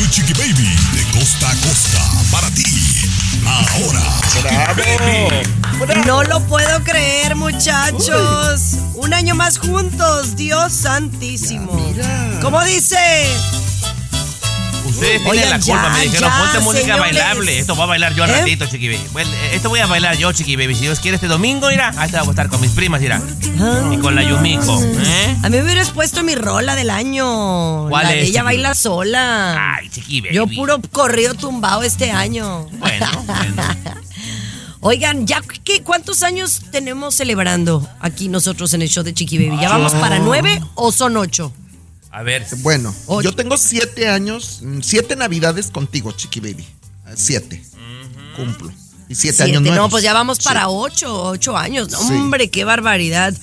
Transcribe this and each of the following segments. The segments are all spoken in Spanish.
Tu Chiqui Baby, de costa a costa, para ti. Ahora, Chiqui Baby. No lo puedo creer, muchachos. Un año más juntos, Dios santísimo. ¿Cómo dice? Ustedes tienen Oigan, la culpa, ya, me dijeron, ya, ponte música señores. bailable. Esto va a bailar yo al ¿Eh? ratito, Chiqui Baby. Bueno, esto voy a bailar yo, Chiqui Baby. Si Dios quiere, este domingo, mira, ahí te voy a estar con mis primas, mira. Y con la Yumiko, ¿eh? A mí me hubieras puesto mi rola del año. ¿Cuál la de es, ella baila sola. Ay, Chiqui Baby. Yo puro corrido tumbado este año. Bueno, bueno. Oigan, ¿ya qué, cuántos años tenemos celebrando aquí nosotros en el show de Chiqui Baby? ¿Ya vamos para nueve o son ocho? A ver, Bueno, yo tengo siete años, mm, siete navidades contigo, Chiqui Baby. Eh, Siete. Cumplo. Y siete, Siete, años nuevos. no, pues ya vamos Sí. para ocho, ocho años. No, Sí. Hombre, qué barbaridad.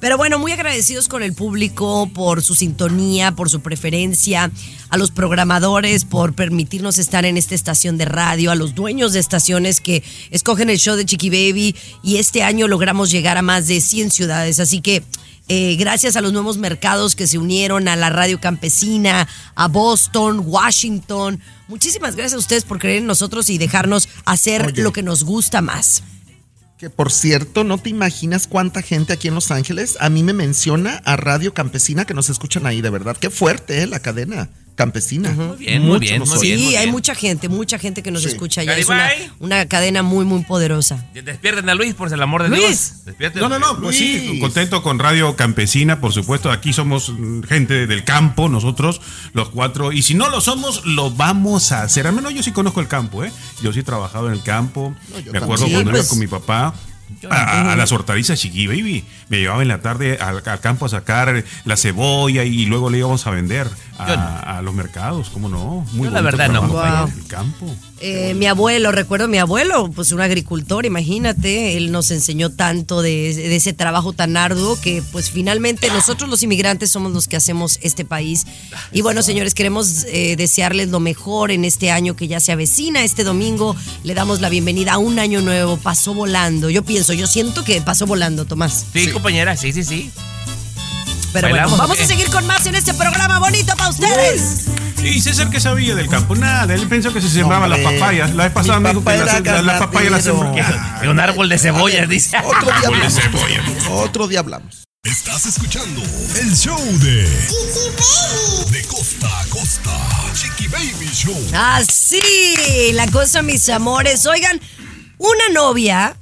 Pero bueno, muy agradecidos con el público por su sintonía, por su preferencia, a los programadores por permitirnos estar en esta estación de radio, a los dueños de estaciones que escogen el show de Chiqui Baby y este año logramos llegar a más de 100 ciudades. Así que eh, gracias a los nuevos mercados que se unieron a la radio campesina, a Boston, Washington. Muchísimas gracias a ustedes por creer en nosotros y dejarnos hacer Oye. lo que nos gusta más. Que por cierto, no te imaginas cuánta gente aquí en Los Ángeles a mí me menciona a Radio Campesina que nos escuchan ahí, de verdad. Qué fuerte, ¿eh? La cadena campesina. Muy bien, muy bien, muy bien, Sí, muy hay bien. mucha gente, mucha gente que nos Sí. escucha allá. Es una, una cadena muy, muy poderosa. despierten a Luis, por el amor de Luis. Dios. Despierten. No, no, no, pues sí, contento con Radio Campesina, por supuesto. Aquí somos mm, gente del campo, nosotros, los cuatro. Y si no lo somos, lo vamos a hacer. Al menos yo sí conozco el campo, ¿eh? Yo sí he trabajado en el campo. Me acuerdo también. cuando Sí, iba pues. con mi papá. A, a- a las hortalizas Chiqui Baby. Me llevaba en la tarde al, al campo a sacar la cebolla y luego le íbamos a vender a, Yo no. a los mercados. ¿Cómo no? Muy Yo la verdad no. Wow. el campo. Eh, mi abuelo, recuerdo a mi abuelo, pues un agricultor, imagínate, él nos enseñó tanto de, de ese trabajo tan arduo que pues finalmente nosotros los inmigrantes somos los que hacemos este país. Y bueno, señores, queremos eh, desearles lo mejor en este año que ya se avecina. Este domingo le damos la bienvenida a un año nuevo, pasó volando. Yo pienso, yo siento que pasó volando, Tomás. Sí, compañera, sí, sí, sí. Pero bueno, ¿Bailamos o vamos a seguir con más en este programa bonito para ustedes. Y César que sabía del campo, nada, él pensó que se sembraban las papayas. La vez pasada me dijo que las era la, papayas las. Era un árbol de cebollas, dice. Otro día hablamos. Otro día hablamos. Estás escuchando el show de De costa a costa. Chiqui Baby Show. Así, la cosa, mis amores. Oigan, una novia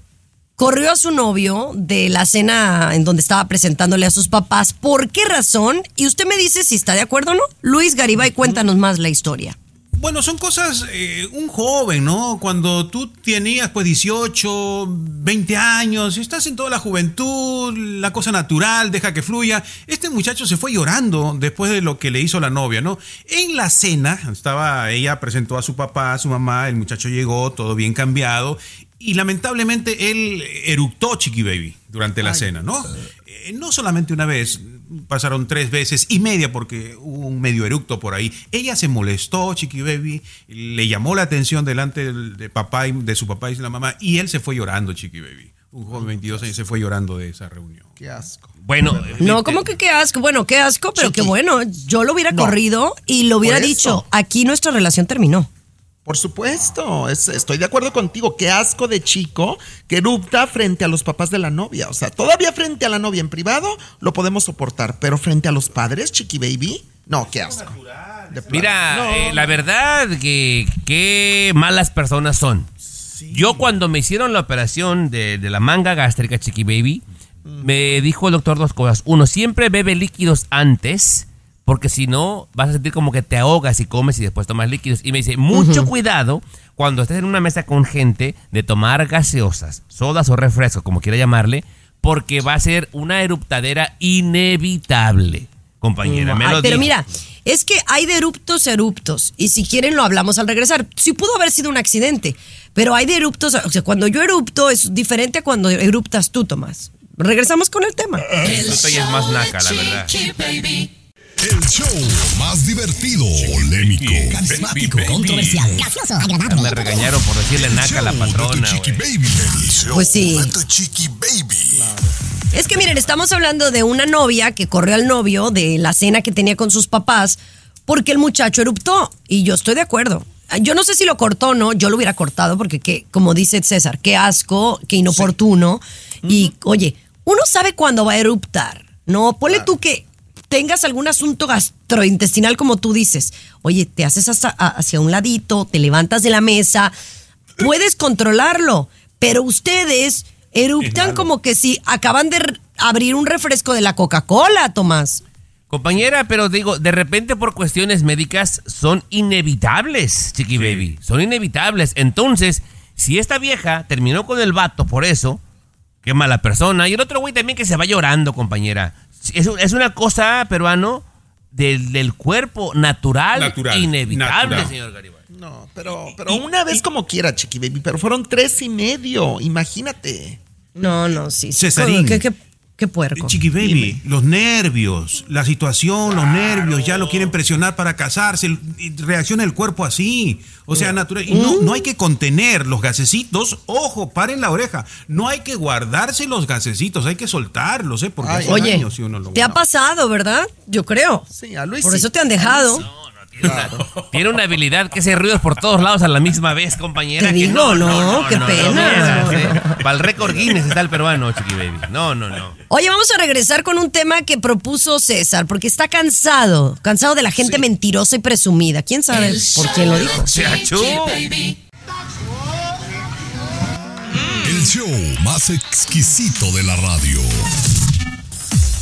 corrió a su novio de la cena en donde estaba presentándole a sus papás. ¿Por qué razón? Y usted me dice si está de acuerdo o no. Luis Garibay, cuéntanos más la historia. Bueno, son cosas, eh, un joven, ¿no? Cuando tú tenías pues 18, 20 años, estás en toda la juventud, la cosa natural, deja que fluya. Este muchacho se fue llorando después de lo que le hizo la novia, ¿no? En la cena, estaba, ella presentó a su papá, a su mamá, el muchacho llegó, todo bien cambiado, y lamentablemente él eructó Chiqui Baby durante la cena, ¿no? Eh, no solamente una vez, pasaron tres veces y media porque hubo un medio eructo por ahí. Ella se molestó, Chiqui Baby, le llamó la atención delante del- de, papá y, de su papá y de la mamá y él se fue llorando, Chiqui Baby. Un joven de 22 años se fue llorando de esa reunión. Qué asco. Bueno, No, como que qué asco. Bueno, qué asco, pero Chiqui. qué bueno. Yo lo hubiera No. corrido y lo hubiera dicho, aquí nuestra relación terminó. Por supuesto, es- estoy de acuerdo contigo. Qué asco de chico que erupta frente a los papás de la novia. O sea, todavía frente a la novia en privado lo podemos soportar, pero frente a los padres, chiqui baby, no, qué asco. Mira, eh, la verdad que qué malas personas son. Yo cuando me hicieron la operación de, de la manga gástrica, Chiqui Baby, me dijo el doctor dos cosas. Uno, siempre bebe líquidos antes, porque si no vas a sentir como que te ahogas y comes y después tomas líquidos. Y me dice, mucho cuidado cuando estés en una mesa con gente de tomar gaseosas, sodas o refrescos, como quiera llamarle, porque va a ser una eruptadera inevitable. Compañera, me Ay, lo pero mira, es que hay de eruptos a eruptos. Y si quieren lo hablamos al regresar. Sí pudo haber sido un accidente, pero hay de eruptos. O sea, cuando yo erupto es diferente a cuando eruptas tú, Tomás. Regresamos con el tema. Esto ya es más naca, la verdad. El show más divertido, polémico, carismático, controversial. Me regañaron por decirle naca a la patrona, Chiqui güey. Baby. El show Pues sí. de Chiqui Baby. Es que miren, estamos hablando de una novia que corrió al novio de la cena que tenía con sus papás porque el muchacho eruptó. Y yo estoy de acuerdo. Yo no sé si lo cortó o no, yo lo hubiera cortado porque, qué, como dice César, qué asco, qué inoportuno. Y oye, uno sabe cuándo va a eruptar. No, ponle tú que tengas algún asunto gastrointestinal como tú dices. Oye, te haces hasta- hacia un ladito, te levantas de la mesa, puedes controlarlo, pero ustedes eruptan como que si acaban de abrir un refresco de la Coca-Cola, Tomás. Compañera, pero digo, de repente por cuestiones médicas son inevitables, Chiqui Baby. Son inevitables. Entonces, si esta vieja terminó con el vato por eso, qué mala persona. Y el otro güey también que se va llorando, compañera. Es, es una cosa, peruano, del, del cuerpo natural, Natural, inevitable, natural. señor Garibay. No, pero, pero una vez como quiera, Chiqui Baby, pero fueron tres y medio, imagínate. No, no, sí. sí. Cesarín. Qué, qué- qué puerco. Chiqui Baby, los nervios, la situación, los nervios, ya lo quieren presionar para casarse, reacciona el cuerpo así. O sea, natural. Y no, no hay que contener los gasecitos. Ojo, paren la oreja. No hay que guardarse los gasecitos, hay que soltarlos, ¿eh? Porque Ay, hace Oye, si uno lo te ha pasado, ¿verdad? Yo creo. Sí, a Luis Por sí. eso te han dejado. Tiene, una, tiene una habilidad que hace ruidos por todos lados a la misma vez, compañera. Te que digo, no, qué pena. Para el récord Guinness está el peruano, Chiqui Baby. No, no, no. Oye, vamos a regresar con un tema que propuso César, porque está cansado, cansado de la gente mentirosa y presumida. ¿Quién sabe por quién lo dijo? Se achú. El show más exquisito de la radio.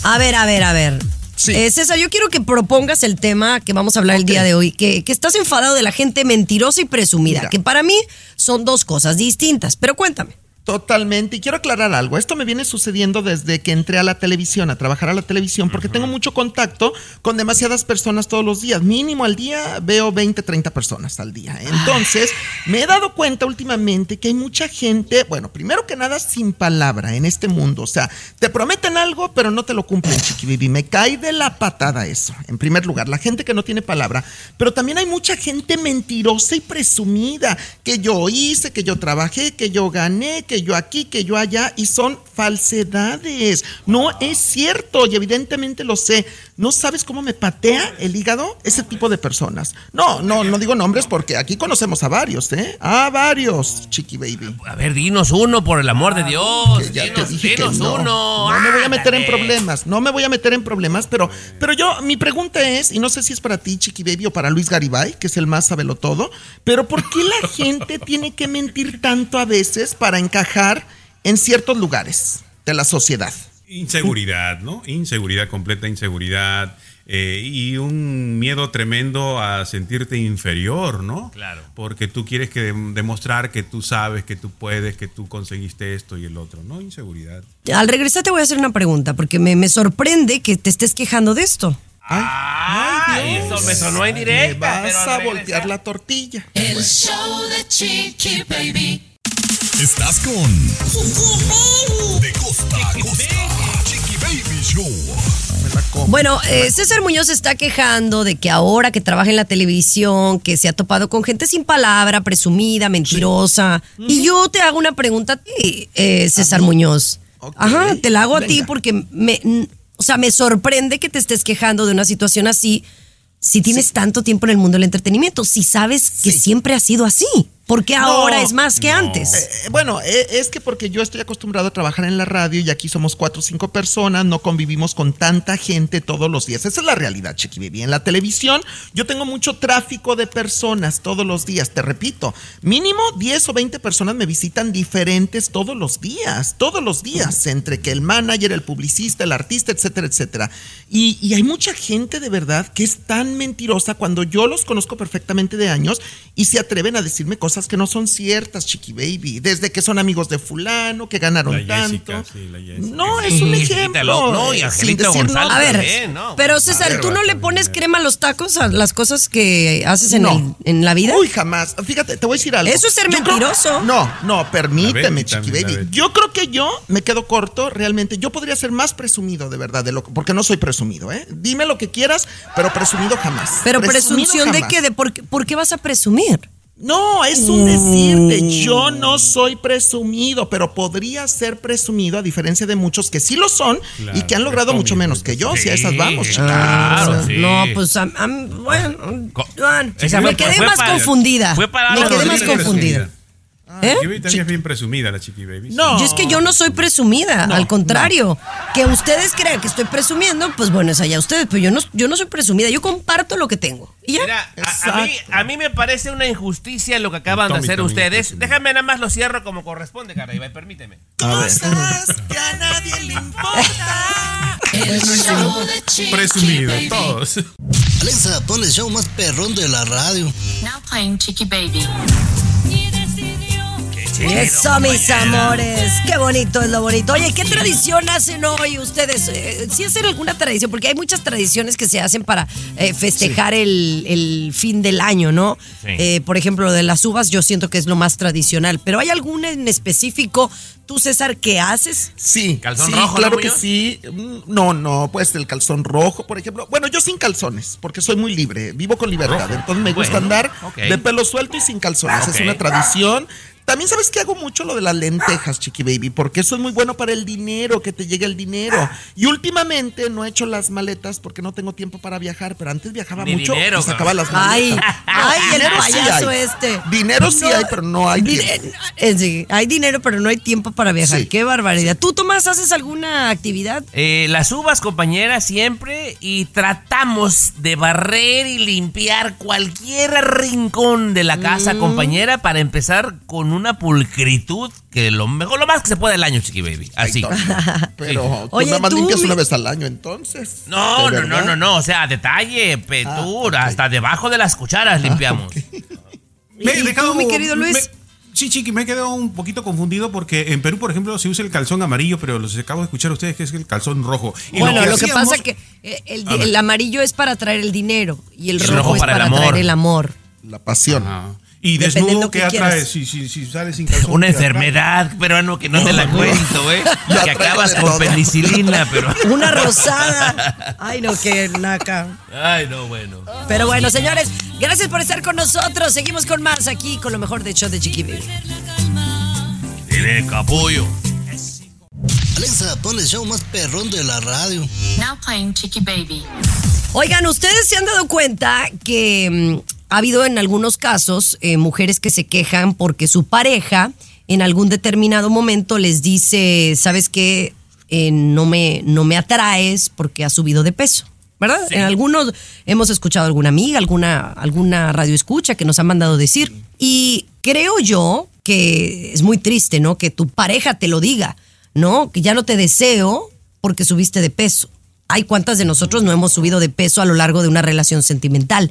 A ver, a ver, a ver. Sí. Eh, César, yo quiero que propongas el tema que vamos a hablar el día de hoy, que, que estás enfadado de la gente mentirosa y presumida, Mira. que para mí son dos cosas distintas, pero cuéntame. Totalmente. Y quiero aclarar algo. Esto me viene sucediendo desde que entré a la televisión, a trabajar a la televisión, porque tengo mucho contacto con demasiadas personas todos los días. Mínimo al día veo 20, 30 personas al día. Entonces, me he dado cuenta últimamente que hay mucha gente, bueno, primero que nada, sin palabra en este mundo. O sea, te prometen algo, pero no te lo cumplen, chiqui baby. Me cae de la patada eso. En primer lugar, la gente que no tiene palabra. Pero también hay mucha gente mentirosa y presumida. Que yo hice, que yo trabajé, que yo gané, que yo aquí, que yo allá. Y son falsedades. No es cierto. Y evidentemente lo sé. ¿No sabes cómo me patea el hígado ese tipo de personas? No, no, no digo nombres porque aquí conocemos a varios, ¿eh? A varios, chiqui baby. A ver, dinos uno, por el amor de Dios. Que ya te dinos, que no. uno. No me voy a meter en problemas, no me voy a meter en problemas, pero, pero yo, mi pregunta es, y no sé si es para ti, Chiqui Baby, o para Luis Garibay, que es el más sabelo todo, pero ¿por qué la gente tiene que mentir tanto a veces para encajar en ciertos lugares de la sociedad? Inseguridad, ¿no? Inseguridad, completa inseguridad. eh, y un miedo tremendo a sentirte inferior, ¿no? Claro. Porque tú quieres que dem- demostrar que tú sabes, que tú puedes, que tú conseguiste esto y el otro, ¿no? Inseguridad. Al regresar te voy a hacer una pregunta, porque me, me sorprende que te estés quejando de esto. Ay, eso me sonó en Me vas a voltear la tortilla. Estás con De costa a costa. Chiqui Baby Show. Bueno, eh, César Muñoz se está quejando de que ahora que trabaja en la televisión, que se ha topado con gente sin palabra, presumida, mentirosa. Y yo te hago una pregunta a ti, eh, César Muñoz. Ajá, te la hago a ti porque me, o sea, me sorprende que te estés quejando de una situación así si tienes tanto tiempo en el mundo del entretenimiento, si sabes que Sí. siempre ha sido así. ¿Por qué ahora No, es más que antes? Eh, bueno, eh, es que porque yo estoy acostumbrado a trabajar en la radio y aquí somos cuatro o cinco personas, no convivimos con tanta gente todos los días. Esa es la realidad, Chiqui Baby. En la televisión yo tengo mucho tráfico de personas todos los días, te repito. Mínimo 10 o 20 personas me visitan diferentes todos los días, todos los días, entre que el manager, el publicista, el artista, etcétera, etcétera. Y, y hay mucha gente de verdad que es tan mentirosa cuando yo los conozco perfectamente de años y se atreven a decirme cosas que no son ciertas, Chiqui Baby. Desde que son amigos de fulano, que ganaron La Jessica, tanto. sí, la Jessica. No, es un ejemplo. Lo- no, y Angelita González A ver, también, ¿no? pero César, ¿tú no le pones crema a los tacos a las cosas que haces en, No. el- en la vida? Uy, jamás. Fíjate, te voy a decir algo. Eso es ser Yo creo- mentiroso. no, no, permíteme, Chiqui Baby. Yo creo que yo me quedo corto, realmente. Yo podría ser más presumido, de verdad, de lo porque no soy presumido, ¿eh? Dime lo que quieras, pero presumido jamás. pero Presumido presunción de qué, de por, qué- por qué vas a presumir? No, es un decirte. Yo no soy presumido, pero podría ser presumido a diferencia de muchos que sí lo son y que han logrado mucho menos que yo. Sí, si a esas vamos, claro, sí. No, pues am- am- bueno, me quedé fue más para- confundida. fue para me quedé más bien confundida. ¿Eh? Chiqui Baby también es bien presumida la Chiqui Baby. No. Y es que yo no soy presumida, al contrario. Que ustedes crean que estoy presumiendo, pues bueno, es allá ustedes, pero yo no, yo no soy presumida, yo comparto lo que tengo. Y ya. Mira, a, a mí, Exacto. a mí me parece una injusticia lo que acaban de hacer ustedes. Déjame nada más lo cierro como corresponde, Caraiba, y permíteme. Cosas que a nadie le importa. Presumido, todos. Alexa, pon el show más perrón de la radio. Now playing Chicky Baby. Eso, mis amores. Qué bonito es lo bonito. Oye, ¿qué tradición hacen hoy ustedes? Eh, ¿Sí hacen alguna tradición? Porque hay muchas tradiciones que se hacen para eh, festejar el, el fin del año, ¿no? Sí. Eh, por ejemplo, lo de las uvas, yo siento que es lo más tradicional. Pero ¿hay alguna en específico, tú, César, que haces? Sí, ¿Calzón sí, rojo, claro no, que sí. Mm, No, no, pues el calzón rojo, por ejemplo. Bueno, yo sin calzones, porque soy muy libre, vivo con libertad. Rojo. Entonces me gusta Bueno, andar de pelo suelto y sin calzones. Es una tradición. También sabes que hago mucho lo de las lentejas, Chiqui Baby, porque eso es muy bueno para el dinero, que te llegue el dinero. Y últimamente no he hecho las maletas porque no tengo tiempo para viajar, pero antes viajaba Ni mucho dinero, y sacaba las Ay, maletas. ay, el Dinero sí payaso hay. este. Dinero sí No, hay, pero no hay tiempo. eh, sí, hay dinero, pero no hay tiempo para viajar. Sí. Qué barbaridad. ¿Tú, Tomás, haces alguna actividad? Eh, las uvas, compañera, siempre. Y tratamos de barrer y limpiar cualquier rincón de la casa, Mm. compañera, para empezar con una pulcritud que lo mejor, lo más que se puede el año, Chiqui Baby. Así. Pero tú Oye, nada más tú, limpias mi- una vez al año, entonces. No, ¿De no, no, no, no. O sea, detalle, petura, hasta debajo de las cucharas limpiamos. Me he ¿Y dejado- tú, mi querido Luis? me- sí, Chiqui, me he quedado un poquito confundido porque en Perú, por ejemplo, se usa el calzón amarillo, pero los acabo de escuchar a ustedes que es el calzón rojo. Y Bueno, lo que hacíamos- pasa que eh, el, amarillo es para traer el dinero y el El rojo, rojo es para para, el amor. traer el amor. La pasión. Ajá. Y Dependiendo desnudo, qué ¿qué atrae? Si, si, si sales sin calzón. Una enfermedad, pero no, que no te la cuento, ¿eh? Ya Que acabas con todo. penicilina, pero. Una rosada. Ay, no, qué naca. Ay, no, bueno. Pero bueno, señores, gracias por estar con nosotros. Seguimos con más aquí con lo mejor de show de Chiqui Baby. Tiene capullo. Alexa, pon el show más perrón de la radio. Now playing Chicky Baby. Oigan, ustedes se han dado cuenta que mm, ha habido en algunos casos eh, mujeres que se quejan porque su pareja en algún determinado momento les dice, ¿sabes qué? Eh, no, me, no me atraes porque has subido de peso. ¿Verdad? En algunos hemos escuchado alguna amiga, alguna, alguna radio escucha que nos han mandado decir. Y creo yo que es muy triste, ¿no? Que tu pareja te lo diga, ¿no? Que ya no te deseo porque subiste de peso. Ay, ¿cuántas de nosotros no hemos subido de peso a lo largo de una relación sentimental?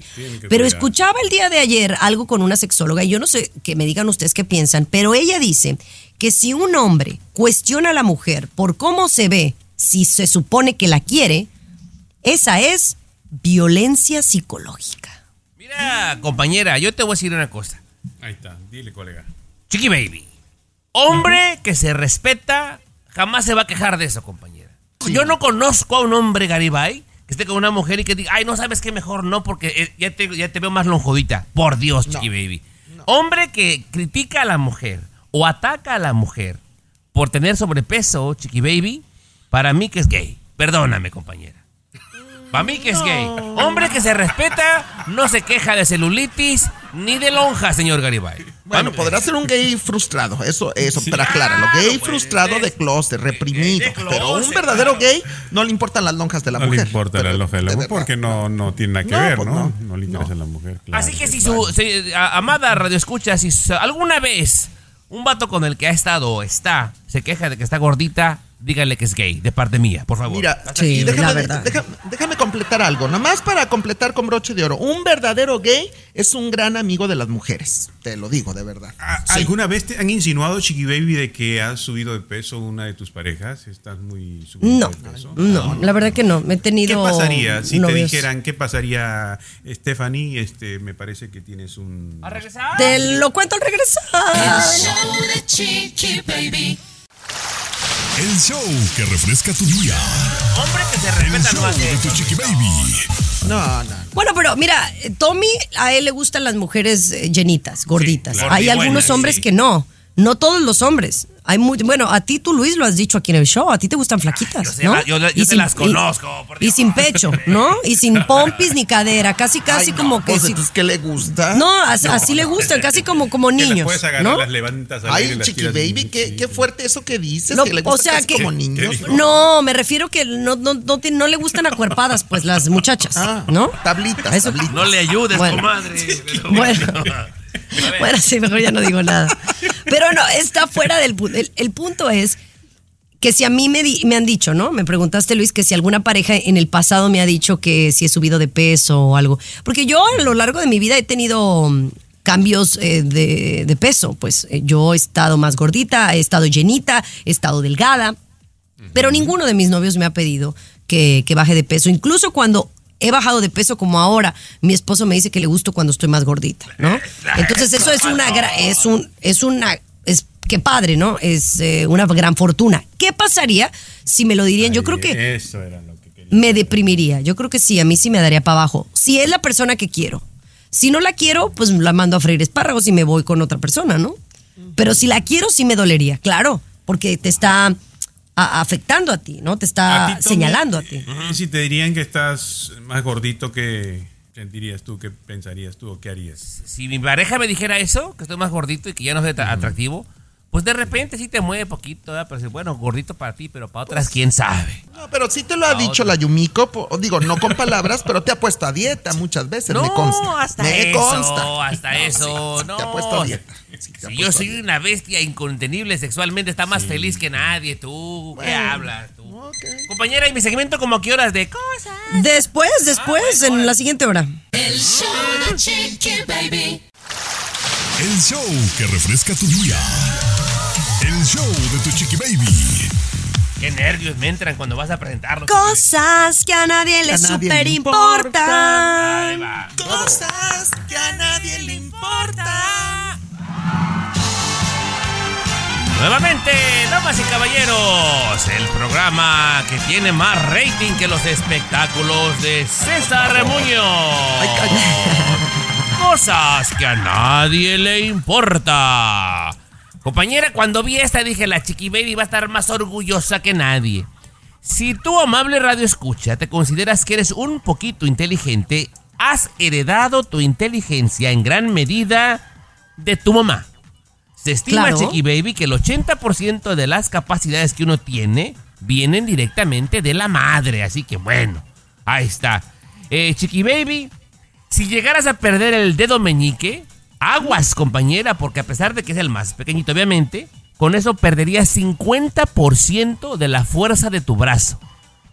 Pero escuchaba el día de ayer algo con una sexóloga y yo no sé que me digan ustedes qué piensan, pero ella dice que si un hombre cuestiona a la mujer por cómo se ve, si se supone que la quiere, esa es violencia psicológica. Mira, compañera, yo te voy a decir una cosa. Ahí está, dile, colega. Chiqui Baby. Hombre que se respeta jamás se va a quejar de eso, compañera. Yo no conozco a un hombre Garibay que esté con una mujer y que diga, ay, no sabes qué mejor no, porque eh, ya te, ya te veo más lonjudita. Por Dios, Chiqui Baby. Hombre que critica a la mujer o ataca a la mujer por tener sobrepeso, Chiqui Baby, para mí que es gay. Perdóname, compañera. Para mí que es gay. Hombre que se respeta, no se queja de celulitis ni de lonja, señor Garibay. Bueno, podrá ser un gay frustrado, eso, eso, pero acláralo. Gay frustrado de closet, reprimido. Pero un verdadero gay no le importan las lonjas de la No mujer. le importa la lonja de la de mujer porque no, no tiene nada que No, ver, pues ¿no? no. No, le interesa a la mujer. claro. Así que si su si- a- amada radio escucha, si su- alguna vez un vato con el que ha estado o está se queja de que está gordita, dígale que es gay, de parte mía, por favor. Mira, déjame, déjame- déjame completar algo. Nomás para completar con broche de oro. Un verdadero gay es un gran amigo de las mujeres. Te lo digo, de verdad. ¿Alguna vez te han insinuado, Chiqui Baby, de que has subido de peso una de tus parejas? ¿Estás muy subido No, de peso? no, la verdad que no. Me he ¿Qué tenido. pasaría si te dijeran, qué pasaría, Stephanie? Este, me parece que tienes un... ¿A regresar? Te lo cuento al regresar. de Chiqui Baby. El show que refresca tu día. Hombre que se El respeta no show hace de tu chiqui baby. No, no. Bueno, pero mira, Tommy, a él le gustan las mujeres eh, llenitas, gorditas. claro. Hay algunos hombres sí. que no. No todos los hombres. Hay muy, bueno, a ti tú, Luis, lo has dicho aquí en el show. A ti te gustan flaquitas, Yo, sé ¿no? la- yo yo Y se sin- las y- conozco. Y, sin pecho, ¿no? Y sin pompis ni cadera. Casi, casi Ay, no, como que. pues, si- entonces, ¿qué le gusta? no, as- así le gustan, casi como, como niños. puedes agarrar, ¿no? las levantas Ay, las chiqui tiras- baby, qué, qué fuerte eso que dices. No, que le o gusta sea casi que- como niños. No, me refiero que no, no, no, te- no le gustan acuerpadas, pues, las muchachas, Ah, ¿no? Tablitas, Eso- tablitas. No le ayudes, Bueno. comadre. pero Bueno. Bueno, sí, mejor ya no digo nada. Pero no, está fuera del punto. El, el punto es que si a mí me, di- me han dicho, ¿no? Me preguntaste, Luis, que si alguna pareja en el pasado me ha dicho que si he subido de peso o algo. Porque yo a lo largo de mi vida he tenido mm, cambios eh, de, de peso. Pues eh, yo he estado más gordita, he estado llenita, he estado delgada. Pero ninguno de mis novios me ha pedido que, que baje de peso. Incluso cuando he bajado de peso como ahora, mi esposo me dice que le gusto cuando estoy más gordita, ¿no? Entonces eso es una gra- es un es una es qué padre, ¿no? Es eh, una gran fortuna. ¿Qué pasaría si me lo dirían? Yo creo que Eso era lo que quería. me deprimiría. Yo creo que sí, a mí sí me daría para abajo. Si es la persona que quiero. Si no la quiero, pues la mando a freír espárragos y me voy con otra persona, ¿no? Pero si la quiero, sí me dolería, claro, porque te está a- afectando a ti, ¿no? Te está A ti, Tommy, señalando a ti. Si te dirían que estás más gordito, ¿qué sentirías tú? ¿Qué pensarías tú o qué harías? Si mi pareja me dijera eso, que estoy más gordito y que ya no soy tan atractivo, pues de repente sí te mueve poquito, ¿verdad? pero bueno, gordito para ti, pero para otras, quién sabe. No, pero sí te lo ha dicho la Yumiko, po- digo, no con palabras, pero te ha puesto a dieta muchas veces, me consta. hasta me eso, consta. hasta No, eso, sí, no. Te ha puesto a dieta. Sí, Si yo soy dieta. una bestia incontenible sexualmente, está más feliz que nadie, tú. ¿Qué hablas tú? Compañera, ¿y mi segmento como a qué horas de cosas? Después, después, en la siguiente hora. El show de Chiqui Baby. El show que refresca tu día. El show de tu chiqui baby. Qué nervios me entran cuando vas a presentarlo. Cosas que a nadie le super importan. Cosas que a nadie le importa. Nuevamente, damas y caballeros, el programa que tiene más rating que los espectáculos de César Muñoz. Cosas que a nadie le importa. Compañera, cuando vi esta dije, la Chiqui Baby va a estar más orgullosa que nadie. Si tú, amable radio escucha, te consideras que eres un poquito inteligente, has heredado tu inteligencia en gran medida de tu mamá. Se estima, Claro. Chiqui Baby, que el 80% de las capacidades que uno tiene vienen directamente de la madre. Así que bueno, ahí está. Eh, Chiqui Baby, si llegaras a perder el dedo meñique, aguas, compañera, porque a pesar de que es el más pequeñito, obviamente, con eso perderías 50% de la fuerza de tu brazo.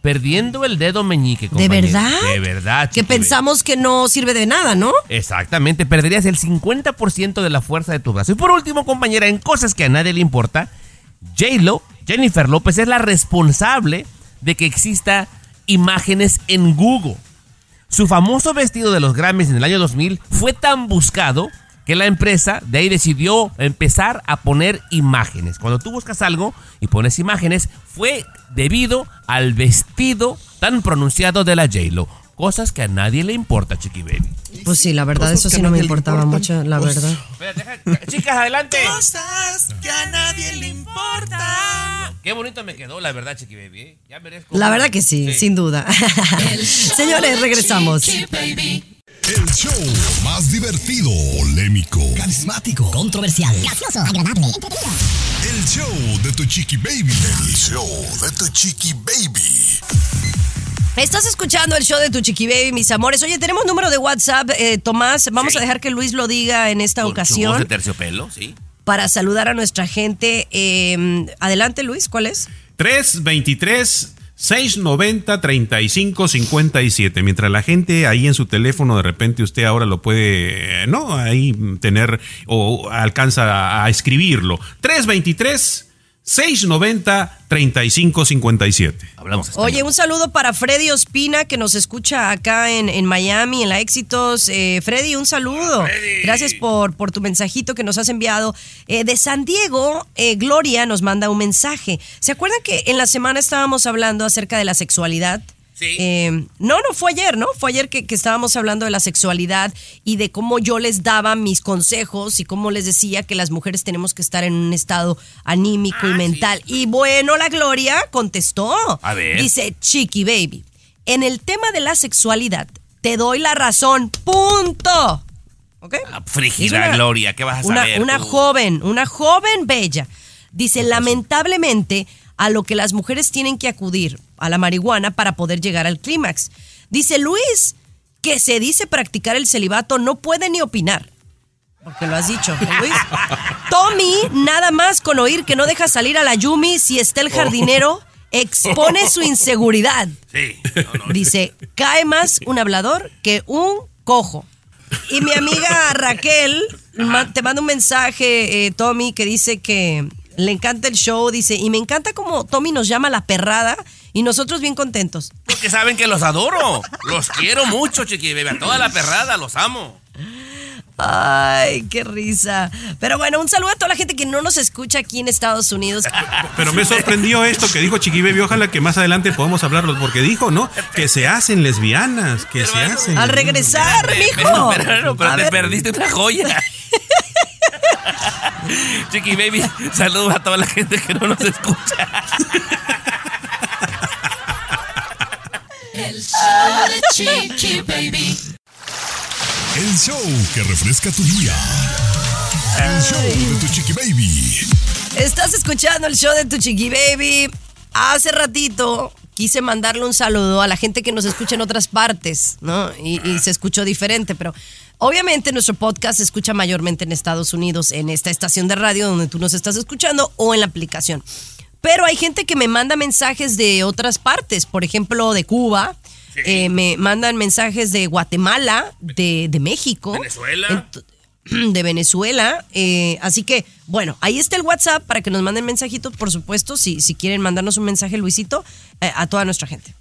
Perdiendo el dedo meñique, ¿De compañera. verdad? De verdad, Que pensamos que no sirve de nada, ¿no? Exactamente, perderías el 50% de la fuerza de tu brazo. Y por último, compañera, en cosas que a nadie le importa, J-Lo, Jennifer López, es la responsable de que exista imágenes en Google. Su famoso vestido de los Grammys en el año 2000 fue tan buscado que la empresa de ahí decidió empezar a poner imágenes. Cuando tú buscas algo y pones imágenes, fue debido al vestido tan pronunciado de la J-Lo. cosas que a nadie le importa, Chiqui Baby. Pues sí, la verdad, Cosas eso sí no me importaba mucho, la verdad. Deja- chicas, adelante. Cosas que a nadie le importan. Qué bonito me quedó, la verdad, Chiqui Baby. ¿eh? Ya merezco. La verdad que sí, sin duda. Señores, regresamos. Chiqui Baby. El show más divertido, polémico, Carismático. Controversial. Gracioso, agradable. el show de tu chiqui baby. El show de tu chiqui baby. Estás escuchando el show de tu chiqui baby, mis amores. Oye, tenemos número de WhatsApp, eh, Tomás. Vamos Sí. a dejar que Luis lo diga en esta Con su voz de ocasión terciopelo, sí. para saludar a nuestra gente. Eh, adelante, Luis, ¿cuál es? 323 690 35 57. Mientras la gente ahí en su teléfono, de repente usted ahora lo puede, eh, ¿no? Ahí tener o alcanza a escribirlo. 323 690 35 57. Hablamos español. Oye, un saludo para Freddy Ospina que nos escucha acá en, en Miami, en la Éxitos. Eh, Freddy, un saludo. Gracias por, por tu mensajito que nos has enviado. Eh, de San Diego, eh, Gloria nos manda un mensaje. ¿Se acuerdan que en la semana estábamos hablando acerca de la sexualidad? Sí. Eh, no, no, fue ayer, ¿no? Fue ayer que, que estábamos hablando de la sexualidad y de cómo yo les daba mis consejos y cómo les decía que las mujeres tenemos que estar en un estado anímico y mental. Y bueno, la Gloria contestó. A ver. Dice, Chiqui Baby, en el tema de la sexualidad, te doy la razón. Punto. ¿Ok? Ah, una- Gloria, ¿qué vas a una, saber? una joven, una joven bella. Dice, lamentablemente, a lo que las mujeres tienen que acudir a la marihuana para poder llegar al clímax. Dice Luis, que se dice practicar el celibato, no puede ni opinar. Porque lo has dicho, ¿eh, Luis. Tommy, nada más con oír que no deja salir a la Yumi si está el jardinero, expone su inseguridad. Sí. no, no, Dice, cae más un hablador que un cojo. Y mi amiga Raquel te manda un mensaje, eh, Tommy, que dice que le encanta el show, dice, y me encanta como Tommy nos llama la perrada y nosotros bien contentos. Porque saben que los adoro. Los quiero mucho, Chiqui Baby. A toda la perrada, los amo. Ay, qué risa. Pero bueno, un saludo a toda la gente que no nos escucha aquí en Estados Unidos. Pero me sorprendió esto que dijo Chiqui Baby. Ojalá que más adelante podamos hablarlo. Porque dijo, ¿no? Que se hacen lesbianas. Que se hacen. Al regresar, mijo. Pero, pero, pero A te ver. perdiste una joya. Chiqui Baby, saludos a toda la gente que no nos escucha. El show de Chiqui Baby. El show que refresca tu día. El show de tu chiqui baby. Estás escuchando el show de tu chiqui baby. Hace ratito quise mandarle un saludo a la gente que nos escucha en otras partes, ¿no? Y, y se escuchó diferente, pero obviamente nuestro podcast se escucha mayormente en Estados Unidos, en esta estación de radio donde tú nos estás escuchando o en la aplicación. Pero hay gente que me manda mensajes de otras partes, por ejemplo, de Cuba. eh, me mandan mensajes de Guatemala, de, de México. Venezuela. De Venezuela. eh, así que, bueno, ahí está el WhatsApp para que nos manden mensajitos, por supuesto, si, si quieren mandarnos un mensaje, Luisito, eh, a toda nuestra gente.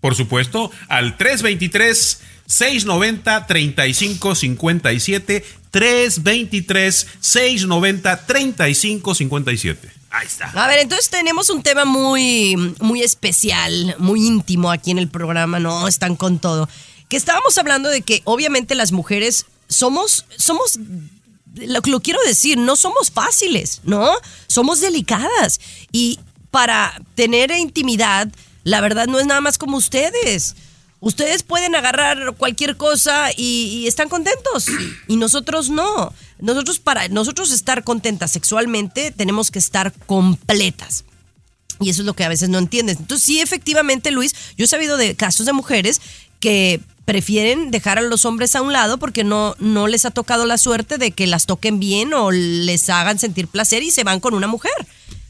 Por supuesto, al 323 690 3557 323 690 3557. Ahí está. A ver, entonces tenemos un tema muy, muy especial, muy íntimo aquí en el programa, ¿no? Están con todo. Que estábamos hablando de que obviamente las mujeres somos, somos, lo, lo quiero decir, no somos fáciles, ¿no? Somos delicadas. Y para tener intimidad, la verdad no es nada más como ustedes. Ustedes pueden agarrar cualquier cosa y, y están contentos y nosotros no. Nosotros para nosotros estar contentas sexualmente tenemos que estar completas. Y eso es lo que a veces no entiendes. Entonces, sí, efectivamente, Luis, yo he sabido de casos de mujeres que prefieren dejar a los hombres a un lado porque no, no les ha tocado la suerte de que las toquen bien o les hagan sentir placer y se van con una mujer.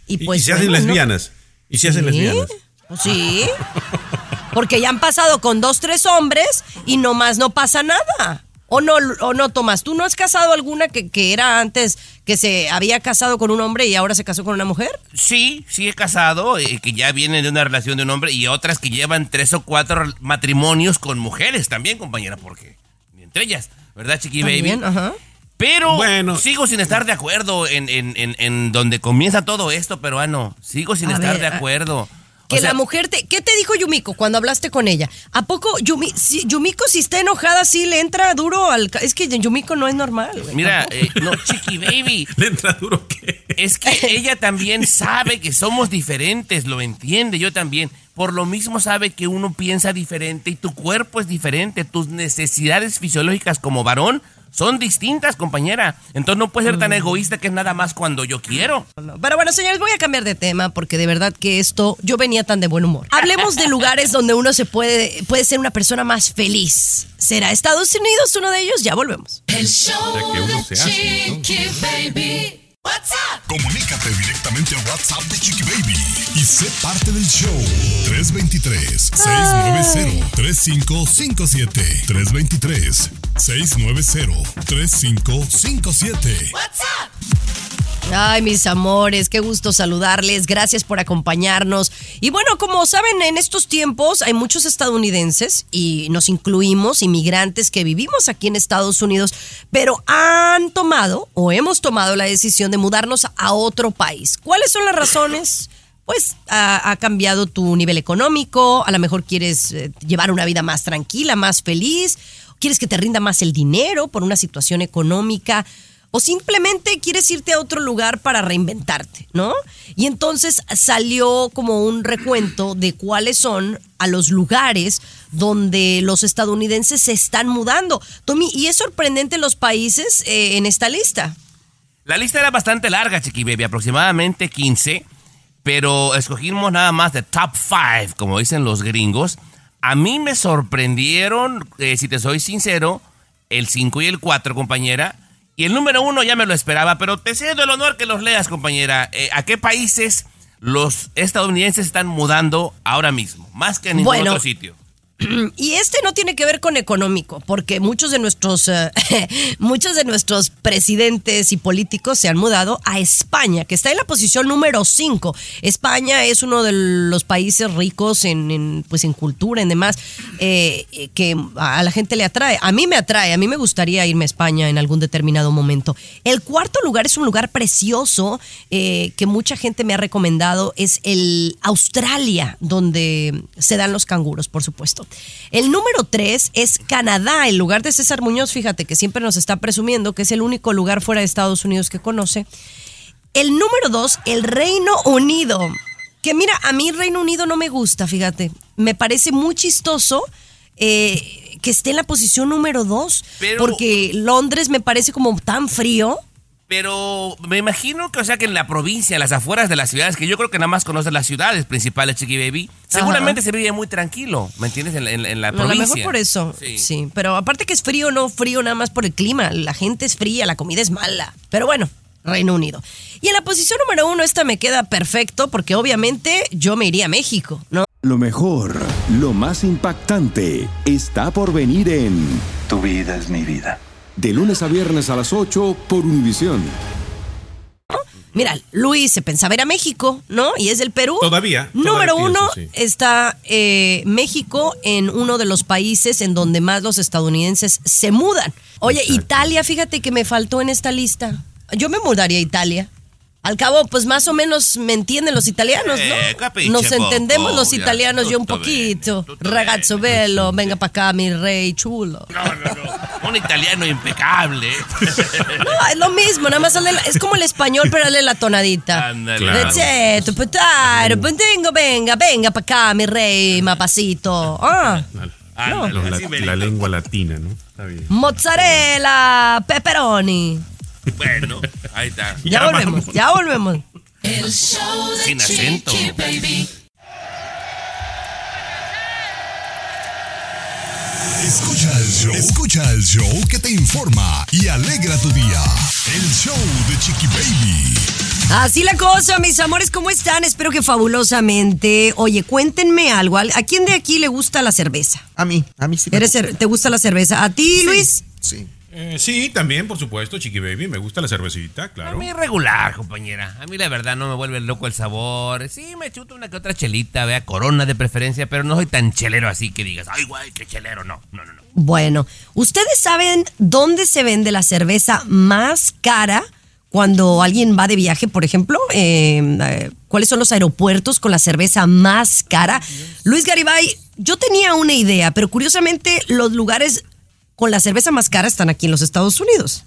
Y pues y se hacen bueno, ¿no? lesbianas. Y se hacen ¿Sí? lesbianas. Pues Sí. Porque ya han pasado con dos, tres hombres y nomás no pasa nada. O no, o no, Tomás, ¿tú no has casado alguna que, que era antes que se había casado con un hombre y ahora se casó con una mujer? Sí, sí he casado, eh, que ya vienen de una relación de un hombre y otras que llevan tres o cuatro matrimonios con mujeres también, compañera, porque entre ellas, ¿verdad, Chiqui También, Baby? ajá. Pero Bueno. sigo sin estar de acuerdo en, en, en, en donde comienza todo esto, peruano. Sigo sin A estar ver, de a- acuerdo. Que O sea, la mujer te. ¿Qué te dijo Yumiko cuando hablaste con ella? ¿A poco Yumi, si- Yumiko, si está enojada, sí le entra duro al. Es que Yumiko no es normal. güey. Mira, eh, no, Chiqui Baby. ¿Le entra duro qué? Es que ella también sabe que somos diferentes, lo entiende, yo también. Por lo mismo sabe que uno piensa diferente y tu cuerpo es diferente, tus necesidades fisiológicas como varón son distintas, compañera. Entonces no puede ser tan mm. egoísta que es nada más cuando yo quiero. Pero bueno, señores, voy a cambiar de tema porque de verdad que esto, yo venía tan de buen humor. Hablemos de lugares donde uno se puede, puede ser una persona más feliz. ¿Será Estados Unidos uno de ellos? Ya volvemos. El show que uno se hace, ¿no? Baby. WhatsApp. Comunícate directamente a WhatsApp de Chiqui Baby y sé parte del show. 323-690-3557. 323 690-3557. WhatsApp. Ay, mis amores, qué gusto saludarles. Gracias por acompañarnos. Y bueno, como saben, en estos tiempos hay muchos estadounidenses y nos incluimos, inmigrantes que vivimos aquí en Estados Unidos, pero han tomado o hemos tomado la decisión de mudarnos a otro país. ¿Cuáles son las razones? pues ha, cambiado tu nivel económico, a lo mejor quieres eh, llevar una vida más tranquila, más feliz, quieres que te rinda más el dinero por una situación económica o simplemente quieres irte a otro lugar para reinventarte, ¿no? Y entonces salió como un recuento de cuáles son a los lugares donde los estadounidenses se están mudando. Tommy, y es sorprendente los países eh, en esta lista. La lista era bastante larga, Chiqui Baby, aproximadamente 15, pero escogimos nada más de top 5, como dicen los gringos. A mí me sorprendieron, eh, si te soy sincero, el 5 y el 4, compañera. Y el número 1 ya me lo esperaba, pero te cedo el honor que los leas, compañera. Eh, ¿A qué países los estadounidenses están mudando ahora mismo? Más que en ningún Bueno, otro sitio. Y este no tiene que ver con económico, porque muchos de nuestros eh, muchos de nuestros presidentes y políticos se han mudado a España, que está en la posición número 5. España es uno de los países ricos en, pues en cultura, en demás, eh, que a la gente le atrae. A mí me atrae, a mí me gustaría irme a España en algún determinado momento. El cuarto lugar es un lugar precioso eh, que mucha gente me ha recomendado, es el Australia, donde se dan los canguros, por supuesto. El número tres es Canadá, el lugar de César Muñoz, fíjate que siempre nos está presumiendo que es el único lugar fuera de Estados Unidos que conoce. El número dos, el Reino Unido. Que mira, a mí Reino Unido no me gusta, fíjate. Me parece muy chistoso eh, que esté en la posición número dos. Pero- Porque Londres me parece como tan frío. Pero me imagino que, o sea, que en la provincia, en las afueras de las ciudades, que yo creo que nada más conoces las ciudades principales, Chiqui Baby, seguramente se vive muy tranquilo, ¿me entiendes? En, la- en la- en la A lo provincia. mejor por eso, Sí. sí. Pero aparte que es frío, no frío nada más por el clima. La gente es fría, la comida es mala. Pero bueno, Reino Unido. Y en la posición número uno, esta me queda perfecto porque obviamente yo me iría a México, ¿no? Lo mejor, lo más impactante, está por venir en Tu vida es mi vida. De lunes a viernes a las 8 por Univisión. Mira, Luis se pensaba ir a México, ¿no? Y es del Perú. Todavía, Número todavía uno pienso, sí. está eh, México en uno de los países en donde más los estadounidenses se mudan. Oye, Italia, fíjate que me faltó en esta lista. Yo me mudaría a Italia. Al cabo, pues más o menos me entienden los italianos, Eh, ¿no? capisce Nos entendemos poco, los ya, italianos, yo un poquito. bene, Ragazzo bene. bello, venga para acá, mi rey chulo. No, no, no. Un italiano impecable. No, es lo mismo, nada más la- es como el español, pero dale la tonadita. Ándale. Claro. Certo, potaro, vengo, venga, venga para acá, mi rey, mapacito. Ah, así la, la lengua latina, ¿no? Está bien. mozzarella, pepperoni. Bueno, ahí está. Ya, Ya volvemos, vamos. ya volvemos. El show de Sin acento. Chiqui Baby. Escucha el show. Escucha el show que te informa y alegra tu día. El show de Chiqui Baby. Así la cosa, mis amores, ¿cómo están? Espero que fabulosamente. Oye, cuéntenme algo. ¿A quién de aquí le gusta la cerveza? A mí, a mí sí me ¿Eres cer- ¿Te gusta la cerveza? ¿A ti, Luis? Sí. Eh, sí, también, por supuesto, Chiqui Baby. Me gusta la cervecita, A claro. mí regular, compañera. A mí la verdad no me vuelve loco el sabor. Sí, me chuto una que otra chelita, vea, corona de preferencia, pero no soy tan chelero así que digas, ay, güey, qué chelero. No, no, no, no. Bueno, ¿ustedes saben dónde se vende la cerveza más cara cuando alguien va de viaje, por ejemplo? Eh, ¿Cuáles son los aeropuertos con la cerveza más cara? Luis Garibay, yo tenía una idea, pero curiosamente los lugares con la cerveza más cara están aquí en los Estados Unidos.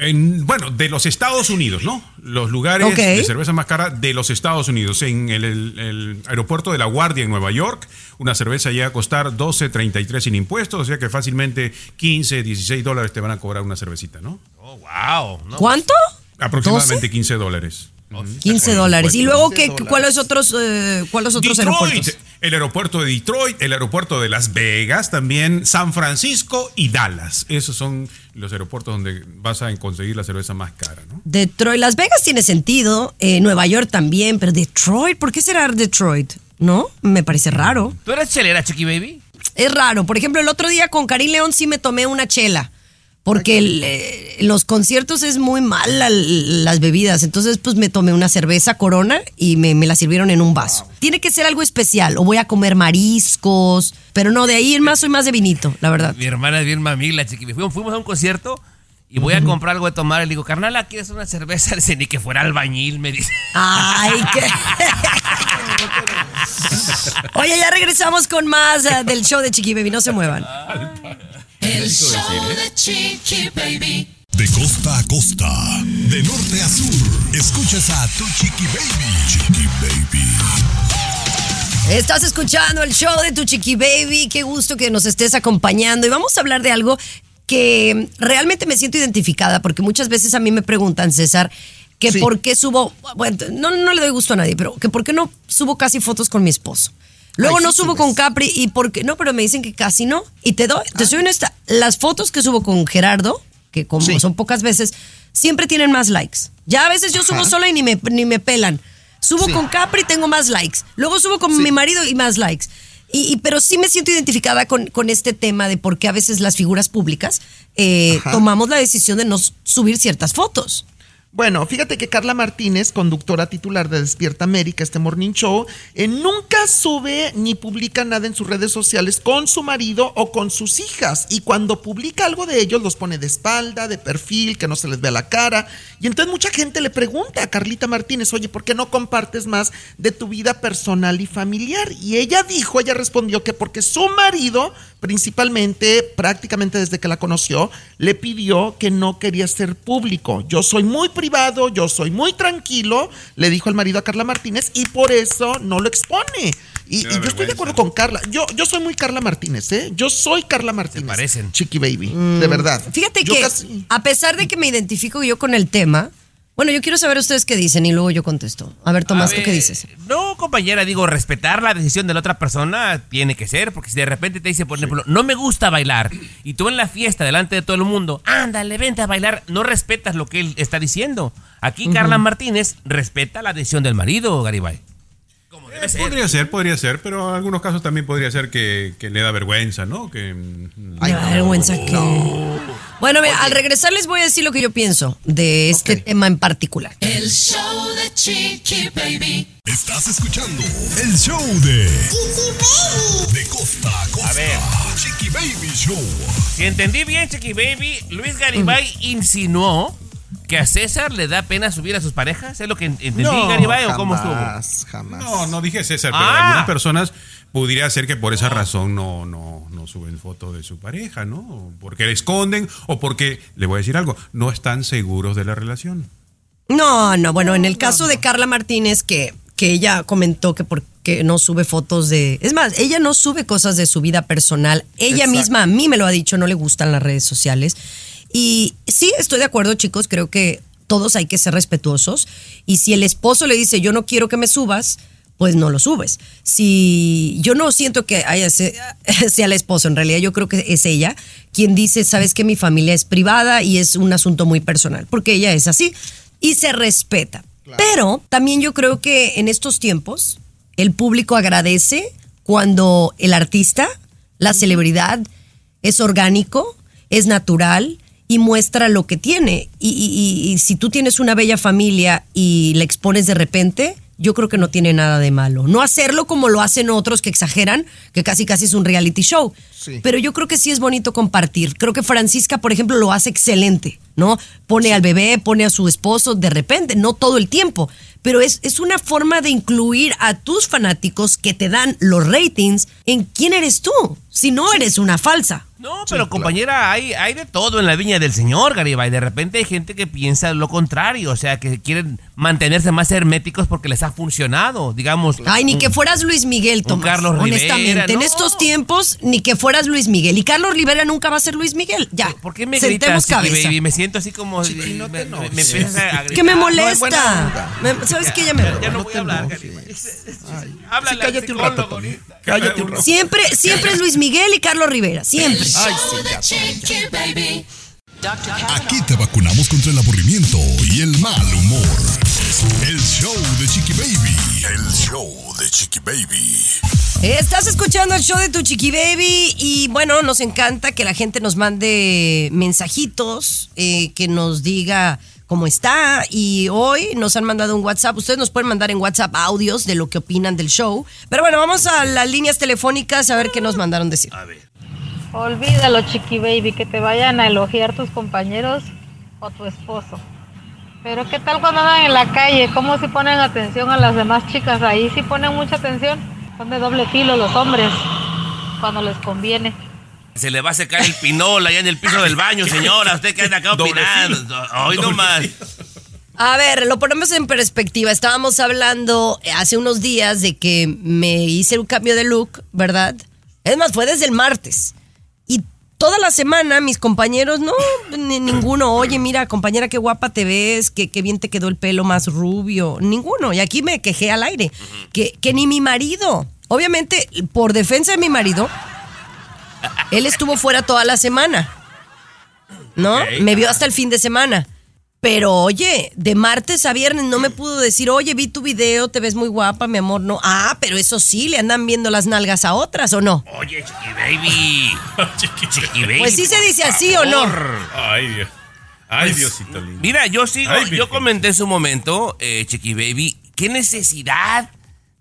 En- bueno, de los Estados Unidos, ¿no? Los lugares de cerveza más cara de los Estados Unidos. En el, el- el aeropuerto de La Guardia en Nueva York, una cerveza llega a costar 12.33 sin impuestos, o sea que fácilmente 15, 16 dólares te van a cobrar una cervecita, ¿no? Oh, wow. ¿no? ¿Cuánto? Aproximadamente 15 dólares. 15 dólares. ¿Y luego qué, 15 cuáles otros, eh, cuáles otros Detroit, aeropuertos? El aeropuerto de Detroit, el aeropuerto de Las Vegas, también San Francisco y Dallas. Esos son los aeropuertos donde vas a conseguir la cerveza más cara, ¿no? Detroit, Las Vegas tiene sentido, eh, Nueva York también, pero Detroit, ¿por qué será Detroit? ¿No? Me parece raro. ¿Tú eres chelera, Chiqui Baby? Es raro. Por ejemplo, el otro día con Karim León sí me tomé una chela. Porque el, eh, los conciertos es muy mal la- las bebidas. Entonces, pues me tomé una cerveza corona y me, me la sirvieron en un vaso. Tiene que ser algo especial. O voy a comer mariscos. Pero no, de ahí en más soy más de vinito, la verdad. Mi hermana es bien mamila, Chiqui. Fuimos, fuimos a un concierto y voy a comprar algo de tomar. Y le digo, carnala, ¿quieres una cerveza? Dice, ni que fuera albañil, me dice. Ay, qué. Oye, ya regresamos con más eh, del show de Chiqui Baby. No se muevan. El show de Chiqui Baby. De costa a costa, de norte a sur, escuchas a tu chiqui baby. Chiqui baby. Estás escuchando el show de tu Chiqui Baby. Qué gusto que nos estés acompañando. Y vamos a hablar de algo que realmente me siento identificada, porque muchas veces a mí me preguntan, César, que Sí. por qué subo, bueno, no, no le doy gusto a nadie, pero que por qué no subo casi fotos con mi esposo. Luego Ay, no sí subo subes. con Capri y porque no, pero me dicen que casi no. Y te doy, te soy honesta, las fotos que subo con Gerardo, que como Sí. son pocas veces, siempre tienen más likes. Ya a veces yo subo Ajá. sola y ni me, ni me pelan. Subo Sí. con Capri y tengo más likes. Luego subo con mi marido y más likes. Y, y- pero sí me siento identificada con, con este tema de por qué a veces las figuras públicas eh, tomamos la decisión de no subir ciertas fotos. Bueno, fíjate que Carla Martínez, conductora titular de Despierta América, este morning show, eh, nunca sube ni publica nada en sus redes sociales con su marido o con sus hijas. Y cuando publica algo de ellos, los pone de espalda, de perfil, que no se les vea la cara. Y entonces mucha gente le pregunta a Carlita Martínez, oye, ¿por qué no compartes más de tu vida personal y familiar? Y ella dijo, ella respondió que porque su marido, principalmente, prácticamente desde que la conoció, le pidió que no quería ser público. Yo soy muy privado, yo soy muy tranquilo, le dijo el marido a Carla Martínez, y por eso no lo expone. Y, y yo estoy de acuerdo con Carla. Yo, yo soy muy Carla Martínez, ¿eh? Yo soy Carla Martínez. parecen. Chiqui Baby, de verdad. Fíjate Yo que casi- a pesar de que me identifico yo con el tema, bueno, yo quiero saber ustedes qué dicen y luego yo contesto. A ver, Tomás, A ¿tú qué dices? No, compañera, digo, respetar la decisión de la otra persona tiene que ser, porque si de repente te dice, por ejemplo, no me gusta bailar, y tú en la fiesta delante de todo el mundo, ándale, vente a bailar, no respetas lo que él está diciendo. Aquí Carla Martínez respeta la decisión del marido, Garibay. Como debe ser. Podría ser, podría ser, pero en algunos casos también podría ser que, que le da vergüenza, ¿no? Que, mm, Me da vergüenza que... Bueno, mira, al regresar les voy a decir lo que yo pienso de este tema en particular. El show de Chiqui Baby. Estás escuchando el show de De costa a costa. A ver. Chiqui Baby Show. Si entendí bien, Chiqui Baby, Luis Garibay insinuó que a César le da pena subir a sus parejas. ¿Es lo que entendí, Garibay, o cómo estuvo? Jamás, jamás. No, no dije César, pero Ah. algunas personas pudiera ser que por esa razón no, no, no suben fotos de su pareja, ¿no? Porque le esconden o porque, le voy a decir algo, no están seguros de la relación. No, no, bueno, en el caso de Carla Martínez, que, que ella comentó que porque no sube fotos de... Es más, ella no sube cosas de su vida personal. Ella Exacto. misma a mí me lo ha dicho, no le gustan las redes sociales. Y sí, estoy de acuerdo, chicos, creo que todos hay que ser respetuosos. Y si el esposo le dice, yo no quiero que me subas, pues no lo subes. Si yo no siento que haya sea el esposo, en realidad yo creo que es ella quien dice, sabes que mi familia es privada y es un asunto muy personal, porque ella es así y se respeta. Pero también yo creo que en estos tiempos el público agradece cuando el artista, la celebridad, es orgánico, es natural y muestra lo que tiene. Y, y- y- y si tú tienes una bella familia y la expones de repente, yo creo que no tiene nada de malo. No hacerlo como lo hacen otros que exageran, que casi casi es un reality show. Sí. Pero yo creo que sí es bonito compartir. Creo que Francisca, por ejemplo, lo hace excelente, ¿no? Pone al bebé, pone a su esposo de repente, no todo el tiempo. Pero es, es una forma de incluir a tus fanáticos que te dan los ratings en quién eres tú, si no eres una falsa. No, pero compañera, hay, hay de todo en la viña del Señor, Garibay. De repente hay gente que piensa lo contrario, o sea, que quieren mantenerse más herméticos porque les ha funcionado, digamos. Ay, ni que fueras Luis Miguel, un Tomás. Carlos Rivera, honestamente, en no. estos tiempos, ni que fueras Luis Miguel. Y Carlos Rivera nunca va a ser Luis Miguel. Ya. ¿Por qué me Sentemos gritas. Baby? Me siento así como... me, me- me empiezas a gritar. Que me No, molesta. Me- ¿Sabes qué? Ya me. Ya no voy a hablar, Garibay. Háblale al cállate un rato. Cállate un rato. Siempre, siempre es Luis Miguel y Carlos Rivera. Siempre. Chiqui Baby. Aquí te vacunamos contra el aburrimiento y el mal humor. El show de Chiqui Baby. El show de Chiqui Baby. Estás escuchando el show de tu Chiqui Baby y bueno, nos encanta que la gente nos mande mensajitos, eh, que nos diga cómo está y hoy nos han mandado un WhatsApp. Ustedes nos pueden mandar en WhatsApp audios de lo que opinan del show. Pero bueno, vamos a las líneas telefónicas a ver qué nos mandaron decir. Olvídalo, chiqui baby, que te vayan a elogiar tus compañeros o tu esposo. Pero ¿qué tal cuando andan en la calle? ¿Cómo si ponen atención a las demás chicas? Ahí sí ponen mucha atención. Son de doble filo los hombres cuando les conviene. Se le va a secar el pinol allá en el piso del baño, señora. Usted que anda acá opinando. Hoy nomás. A ver, lo ponemos en perspectiva. Estábamos hablando hace unos días de que me hice un cambio de look, ¿verdad? Es más, fue desde el martes. Toda la semana mis compañeros, no, ni- ninguno, oye, mira, compañera, qué guapa te ves, que qué bien te quedó el pelo más rubio. Ninguno. Y aquí me quejé al aire. Que, que ni mi marido. Obviamente, por defensa de mi marido, él estuvo fuera toda la semana. ¿No? Me vio hasta el fin de semana. Pero oye, de martes a viernes no me pudo decir, oye, vi tu video, te ves muy guapa, mi amor. No. Ah, pero eso sí, le andan viendo las nalgas a otras, ¿o no? Oye, Chiqui Baby. Chiqui Baby. Pues sí se dice así, ¿o no? Ay, Dios. Ay, Pues, Diosito lindo. Mira, yo sigo, Ay, yo comenté en su momento, eh, Chiqui Baby, qué necesidad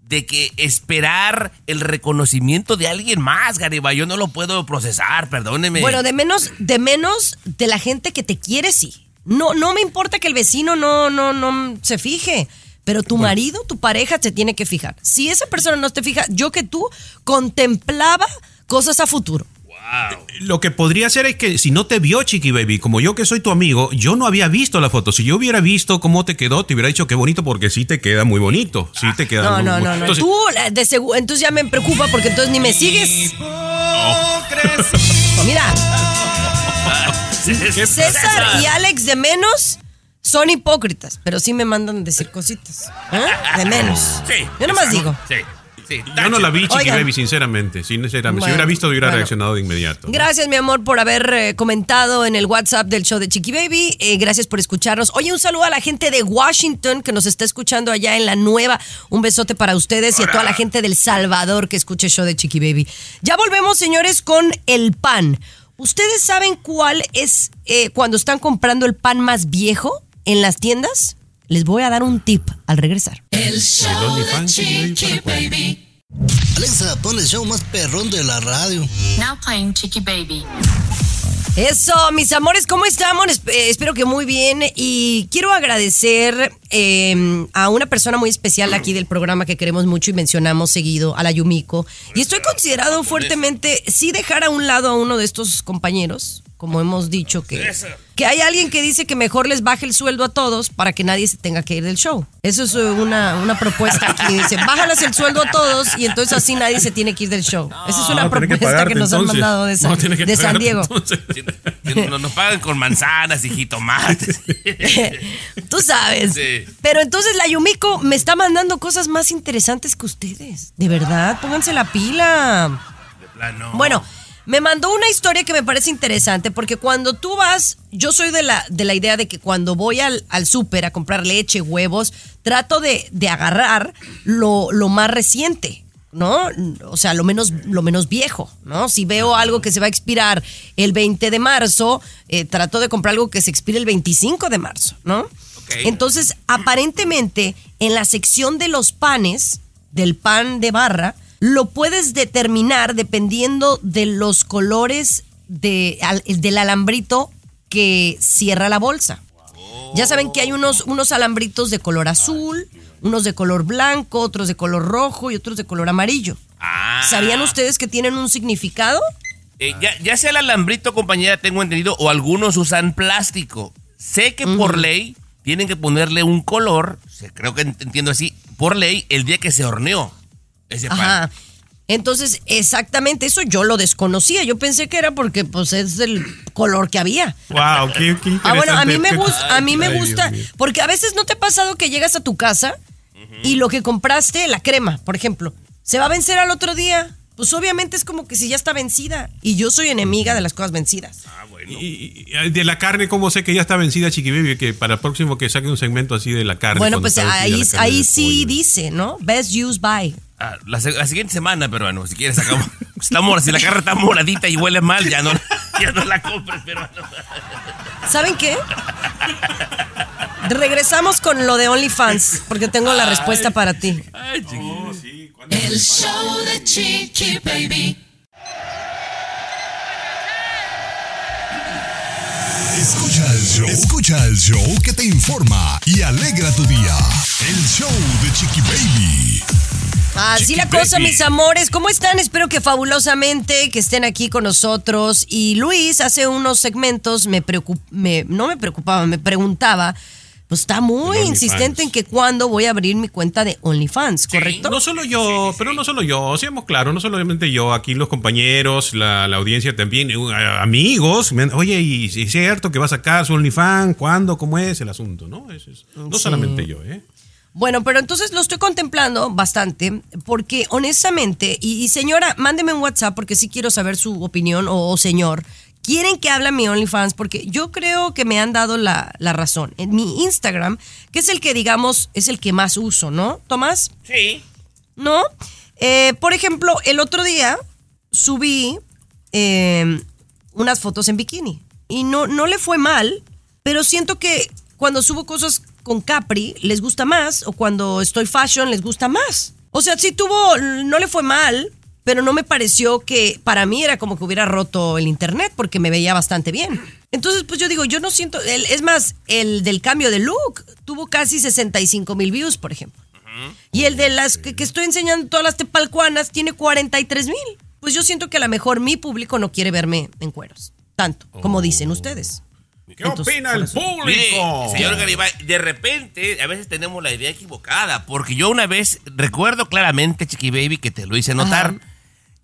de que esperar el reconocimiento de alguien más, Garibay. Yo no lo puedo procesar, perdóneme. Bueno, de menos, de menos de la gente que te quiere, sí. No, no me importa que el vecino no, no, no se fije. Pero tu marido, tu pareja se tiene que fijar. Si esa persona no te fija, yo que tú contemplaba cosas a futuro. Lo que podría ser es que si no te vio Chiqui Baby, como yo que soy tu amigo, yo no había visto la foto. Si yo hubiera visto cómo te quedó, te hubiera dicho qué bonito porque sí te queda muy bonito. Sí te queda No, muy no, no, no. Entonces, Tú, de segu- entonces ya me preocupa porque entonces ni me sigues. Mira, César y Alex de menos son hipócritas, pero sí me mandan a decir cositas. ¿eh? De menos. Sí. Yo nomás digo. Sí, sí. yo no la vi Chiqui Oigan. Baby, sinceramente. Sinceramente. Bueno, si hubiera visto, hubiera bueno. reaccionado de inmediato. Gracias, mi amor, por haber eh, comentado en el WhatsApp del show de Chiqui Baby. Eh, gracias por escucharnos. Oye, un saludo a la gente de Washington que nos está escuchando allá en la nueva. Un besote para ustedes y a toda la gente del Salvador que escucha el show de Chiqui Baby. Ya volvemos, señores, con el pan. ¿Ustedes saben cuál es eh, cuando están comprando el pan más viejo en las tiendas? Les voy a dar un tip al regresar. El show de Chiqui Chiqui Baby. Alexa, pon el show más perrón de la radio. Now playing Chicky Baby. Eso, mis amores, ¿cómo estamos? Eh, espero que muy bien. Y quiero agradecer eh, a una persona muy especial aquí del programa que queremos mucho y mencionamos seguido, a la Yumiko. Y estoy considerado fuertemente, sí dejar a un lado a uno de estos compañeros, como hemos dicho, que, que hay alguien que dice que mejor les baje el sueldo a todos para que nadie se tenga que ir del show. Eso es eh, una, una propuesta aquí. Dice, bájales el sueldo a todos y entonces así nadie se tiene que ir del show. Esa es una No, que propuesta que, nos han mandado de San, No, tiene que de San pagarte, Diego. Que Nos, nos pagan con manzanas y jitomates. Tú sabes. Sí. Pero entonces la Yumiko me está mandando cosas más interesantes que ustedes. De verdad, pónganse la pila. De plano. Bueno, me mandó una historia que me parece interesante porque cuando tú vas, yo soy de la, de la idea de que cuando voy al, al súper a comprar leche, huevos, trato de, de agarrar lo, lo más reciente. ¿No? O sea, lo menos, lo menos viejo, ¿no? Si veo algo que se va a expirar el 20 de marzo, eh, trato de comprar algo que se expire el 25 de marzo, ¿no? Entonces, aparentemente, en la sección de los panes, del pan de barra, lo puedes determinar dependiendo de los colores de, al- del alambrito que cierra la bolsa. Ya saben que hay unos, unos alambritos de color azul, unos de color blanco, otros de color rojo y otros de color amarillo. ¿Sabían ustedes que tienen un significado? Eh, ya, ya sea el alambrito, compañera, tengo entendido, o algunos usan plástico. Sé que por ley tienen que ponerle un color, creo que ent- entiendo así, por ley, el día que se horneó ese pan. Ajá. Entonces, exactamente eso yo lo desconocía. Yo pensé que era porque pues es el color que había. Wow, qué, qué Ah, bueno, a mí me gusta, a mí me gusta, porque a veces no te ha pasado que llegas a tu casa y lo que compraste, la crema, por ejemplo, se va a vencer al otro día. Pues obviamente es como que si ya está vencida. Y yo soy enemiga de las cosas vencidas. Y, y de la carne, ¿cómo sé que ya está vencida, Chiqui Baby? Que para el próximo que saque un segmento así de la carne. bueno, pues ahí, ahí sí pollo. dice, ¿no? Best use by. Ah, la, la siguiente semana, peruano, si quieres sacamos. Está mora, si la carne está moradita y huele mal, ya no, ya no la compres, peruano. ¿Saben qué? Regresamos con lo de OnlyFans, porque tengo la respuesta para ti. El show de Chiqui Baby. Escucha el show. Escucha el show que te informa y alegra tu día. El show de Chiqui Baby. Así Chiqui la cosa, Baby. mis amores. ¿Cómo están? Espero que fabulosamente, que estén aquí con nosotros. Y Luis, hace unos segmentos me preocup- me- no me preocupaba, me preguntaba. Pues está muy insistente en que cuándo voy a abrir mi cuenta de OnlyFans, ¿correcto? No solo yo, pero no solo yo, seamos claros, no solamente yo, aquí los compañeros, la, la audiencia también, eh, amigos, me han- oye, y es cierto que va a sacar su OnlyFans, ¿cuándo? ¿Cómo es el asunto? No, Eso es- no Sí. solamente yo, ¿eh? Bueno, pero entonces lo estoy contemplando bastante porque honestamente, y, y señora, mándeme un WhatsApp porque sí quiero saber su opinión o, o señor. ¿Quieren que hable a mi OnlyFans? Porque yo creo que me han dado la, la razón. En mi Instagram, que es el que digamos es el que más uso, ¿no, Tomás? Sí. ¿No? Eh, por ejemplo, el otro día subí eh, unas fotos en bikini y no, no le fue mal, pero siento que cuando subo cosas con Capri les gusta más o cuando estoy fashion les gusta más. O sea, sí tuvo, no le fue mal, pero no me pareció que para mí era como que hubiera roto el internet porque me veía bastante bien. Entonces, pues yo digo, yo no siento, el- es más, el del cambio de look tuvo casi 65 mil views, por ejemplo. Y el de las que, que estoy enseñando todas las tepalcuanas tiene 43 mil. Pues yo siento que a lo mejor mi público no quiere verme en cueros. Tanto, como dicen ustedes. ¿Qué opina el público? Mire, señor Garibay, de repente a veces tenemos la idea equivocada, porque yo una vez recuerdo claramente, Chiqui Baby, que te lo hice notar.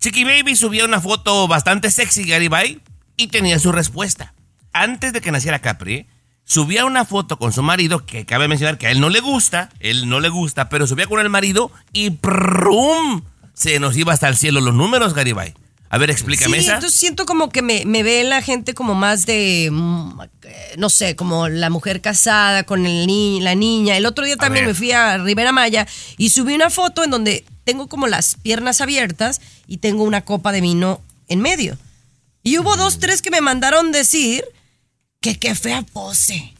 Chiqui Baby subía una foto bastante sexy, Garibay, y tenía su respuesta. Antes de que naciera Capri, subía una foto con su marido, que cabe mencionar que a él no le gusta, él no le gusta, pero subía con el marido y ¡prum! Se nos iba hasta el cielo los números, Garibay. A ver, explícame Sí, esa. entonces siento como que me, me ve la gente como más de, mm, no sé, como la mujer casada con el ni- la niña. El otro día también me fui a Rivera Maya y subí una foto en donde tengo como las piernas abiertas y tengo una copa de vino en medio. Y hubo dos, tres que me mandaron decir que qué fea pose.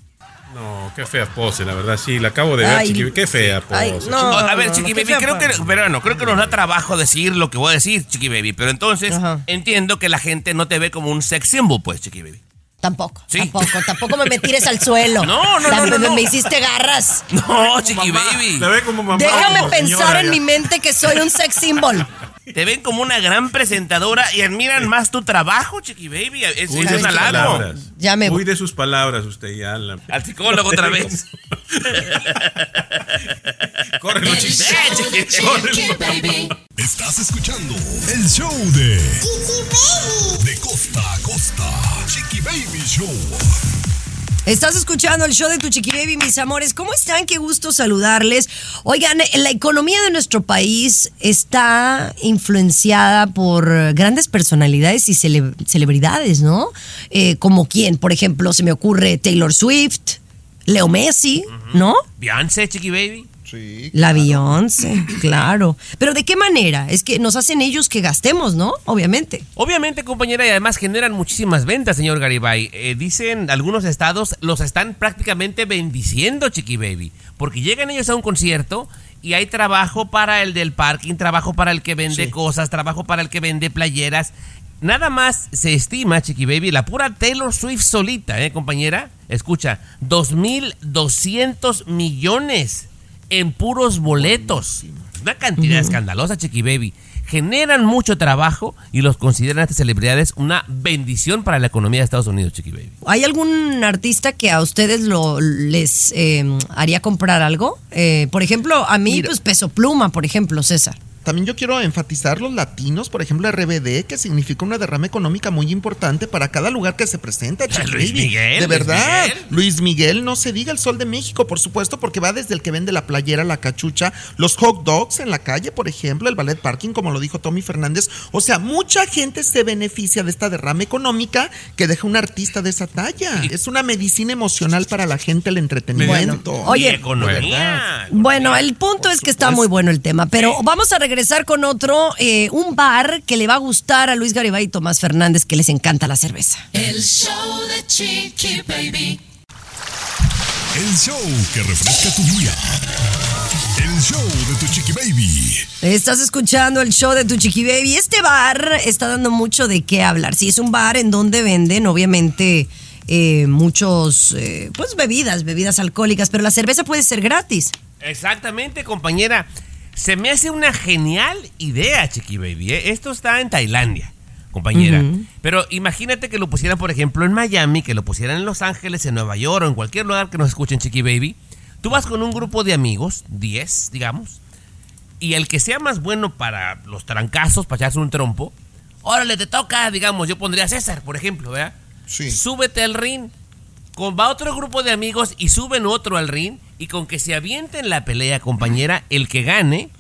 No, qué fea pose, la verdad, sí, la acabo de ver, Ay, Chiqui Baby, qué fea pose. ay, no. a ver, no, Chiqui Baby, creo que, pero no, creo que nos da trabajo decir lo que voy a decir, Chiqui Baby. Pero entonces entiendo que la gente no te ve como un sex symbol, pues, Chiqui Baby. Tampoco, Sí. tampoco, tampoco me me tires al suelo. No, no, no, También no, no. Me hiciste garras. No, Chiqui Baby. Te ve como mamá. Déjame como pensar señora, en ya. mi mente que soy un sex symbol. Te ven como una gran presentadora y admiran más tu trabajo, Chiqui Baby. Es, Uy, es de un sus halago. palabras. Ya me Uy, de sus palabras usted ya. La... Al psicólogo otra vez. Córrelo, Chiqui. Chiqui Chiqui Baby. Estás escuchando el show de Chiqui Baby. De costa a costa. Chiqui Baby Show. Estás escuchando el show de Tu Chiqui Baby, mis amores. ¿Cómo están? Qué gusto saludarles. Oigan, la economía de nuestro país está influenciada por grandes personalidades y cele- celebridades, ¿no? Eh, como quién, por ejemplo, se me ocurre Taylor Swift, Leo Messi, ¿no? Beyoncé, Chiqui Baby. La Beyoncé, claro. Pero ¿de qué manera? Es que nos hacen ellos que gastemos, ¿no? Obviamente. Obviamente, compañera, y además generan muchísimas ventas, señor Garibay. Eh, dicen algunos estados los están prácticamente bendiciendo, Chiqui Baby. Porque llegan ellos a un concierto y hay trabajo para el del parking, trabajo para el que vende cosas, trabajo para el que vende playeras. Nada más se estima, Chiqui Baby, la pura Taylor Swift solita, ¿eh, compañera? Escucha, 2.200 millones en puros boletos. Una cantidad escandalosa, Chiqui Baby. Generan mucho trabajo y los consideran a estas celebridades una bendición para la economía de Estados Unidos, Chiqui Baby. ¿Hay algún artista que a ustedes lo les eh, haría comprar algo? Eh, por ejemplo, a mí, pues Peso Pluma, por ejemplo, César. También yo quiero enfatizar los latinos, por ejemplo, RBD, que significa una derrama económica muy importante para cada lugar que se presenta. Luis. Miguel, De Luis verdad. Miguel. Luis Miguel, no se diga el sol de México, por supuesto, porque va desde el que vende la playera, la cachucha, los hot dogs en la calle, por ejemplo, el ballet parking, como lo dijo Tommy Fernández. O sea, mucha gente se beneficia de esta derrama económica que deja un artista de esa talla. Es una medicina emocional para la gente, el entretenimiento. oye, verdad. Bueno, el punto es que está muy bueno el tema, pero vamos a regresar con otro, eh, un bar que le va a gustar a Luis Garibay y Tomás Fernández, que les encanta la cerveza. El show de Chiqui Baby. El show que refresca tu día. El show de tu chiqui baby. Estás escuchando el show de tu Chiqui Baby. Este bar está dando mucho de qué hablar. Sí, es un bar en donde venden, obviamente, eh, muchos, eh, pues bebidas, bebidas alcohólicas, pero la cerveza puede ser gratis. Exactamente, compañera. Se me hace una genial idea, Chiqui Baby. ¿eh? Esto está en Tailandia, compañera. Pero imagínate que lo pusieran, por ejemplo, en Miami, que lo pusieran en Los Ángeles, en Nueva York o en cualquier lugar que nos escuchen, Chiqui Baby. Tú vas con un grupo de amigos, 10, digamos, y el que sea más bueno para los trancazos, para echarse un trompo, órale, te toca, digamos, yo pondría a César, por ejemplo, ¿verdad? Súbete al ring. Con, va otro grupo de amigos y suben otro al ring. Y con que se avienten la pelea, compañera, el que gane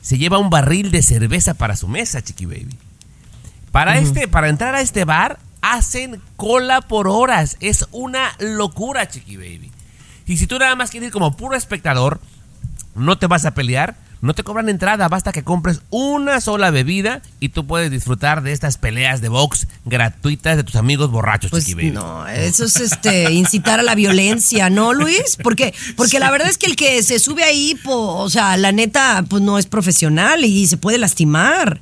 se lleva un barril de cerveza para su mesa, Chiqui Baby. Para, este, para entrar a este bar, hacen cola por horas. Es una locura, Chiqui Baby. Y si tú nada más quieres ir como puro espectador, no te vas a pelear, no te cobran entrada, basta que compres una sola bebida y tú puedes disfrutar de estas peleas de box gratuitas de tus amigos borrachos, Chiqui. Pues No, eso es este incitar a la violencia, ¿no, Luis? Porque, porque la verdad es que el que se sube ahí, po- o sea, la neta, pues no es profesional y se puede lastimar.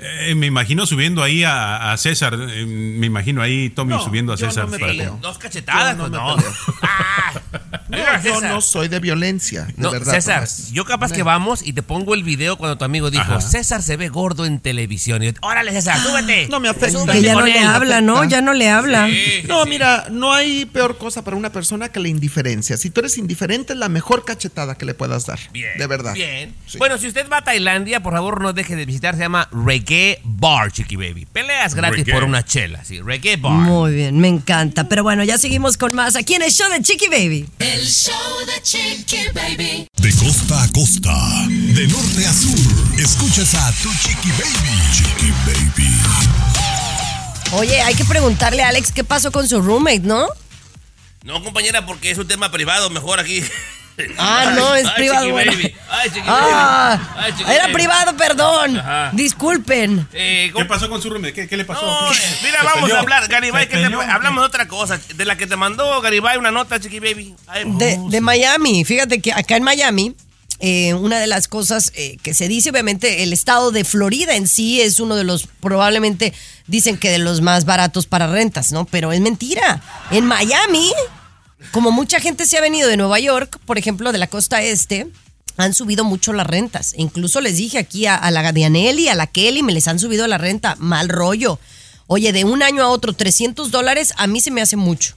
Eh, me imagino subiendo ahí a, a César. eh, me imagino ahí Tommy subiendo a yo no César. me para- peleo. Dos cachetadas, Yo no pues no. Ah, No, mira, yo no soy de violencia, de No, verdad. César, Tomás. yo capaz que vamos y te pongo el video cuando tu amigo dijo, Ajá. César se ve gordo en televisión. Y yo, órale, César, súbete. No me afecta. Súbete Que ya no le él". habla, ¿no? Ya no le habla. No, mira, no hay peor cosa para una persona que la indiferencia. Si tú eres indiferente, es la mejor cachetada que le puedas dar. Bien, de verdad. Bien. Bueno, si usted va a Tailandia, por favor no deje de visitar. Se llama Reggae Bar, Chiqui Baby. Peleas gratis Reggae. por una chela. Sí, Reggae Bar. Muy bien, me encanta. Pero bueno, ya seguimos con más aquí en el show de Chiqui Baby. El show de Chiqui Baby. De costa a costa, de norte a sur, escuchas a tu chiqui baby. Chiqui baby. Oye, hay que preguntarle a Alex qué pasó con su roommate, ¿no? No, compañera, porque es un tema privado. Mejor aquí. Ah, no, es Ay, privado. Chiqui bueno. Baby. Ay, Chiqui Ah, Baby. Ay, Chiqui era Baby. privado, perdón. Ajá. Disculpen. Eh, ¿Qué pasó con su roommate? ¿Qué, qué le pasó? No, ¿Qué- eh, mira, vamos peleó? a hablar, Garibay, ¿Se que te- hablamos de otra cosa, de la que te mandó Garibay una nota, Chiqui Baby. Ay, De, de Miami. Fíjate que acá en Miami, eh, una de las cosas eh, que se dice, obviamente, el estado de Florida en sí es uno de los, probablemente dicen que de los más baratos para rentas, ¿no? Pero es mentira. En Miami, como mucha gente se ha venido de Nueva York, por ejemplo, de la costa este, han subido mucho las rentas. Incluso les dije aquí a, a la Dianelli, a la Kelly, me les han subido la renta. Mal rollo. Oye, de un año a otro, 300 dólares, a mí se me hace mucho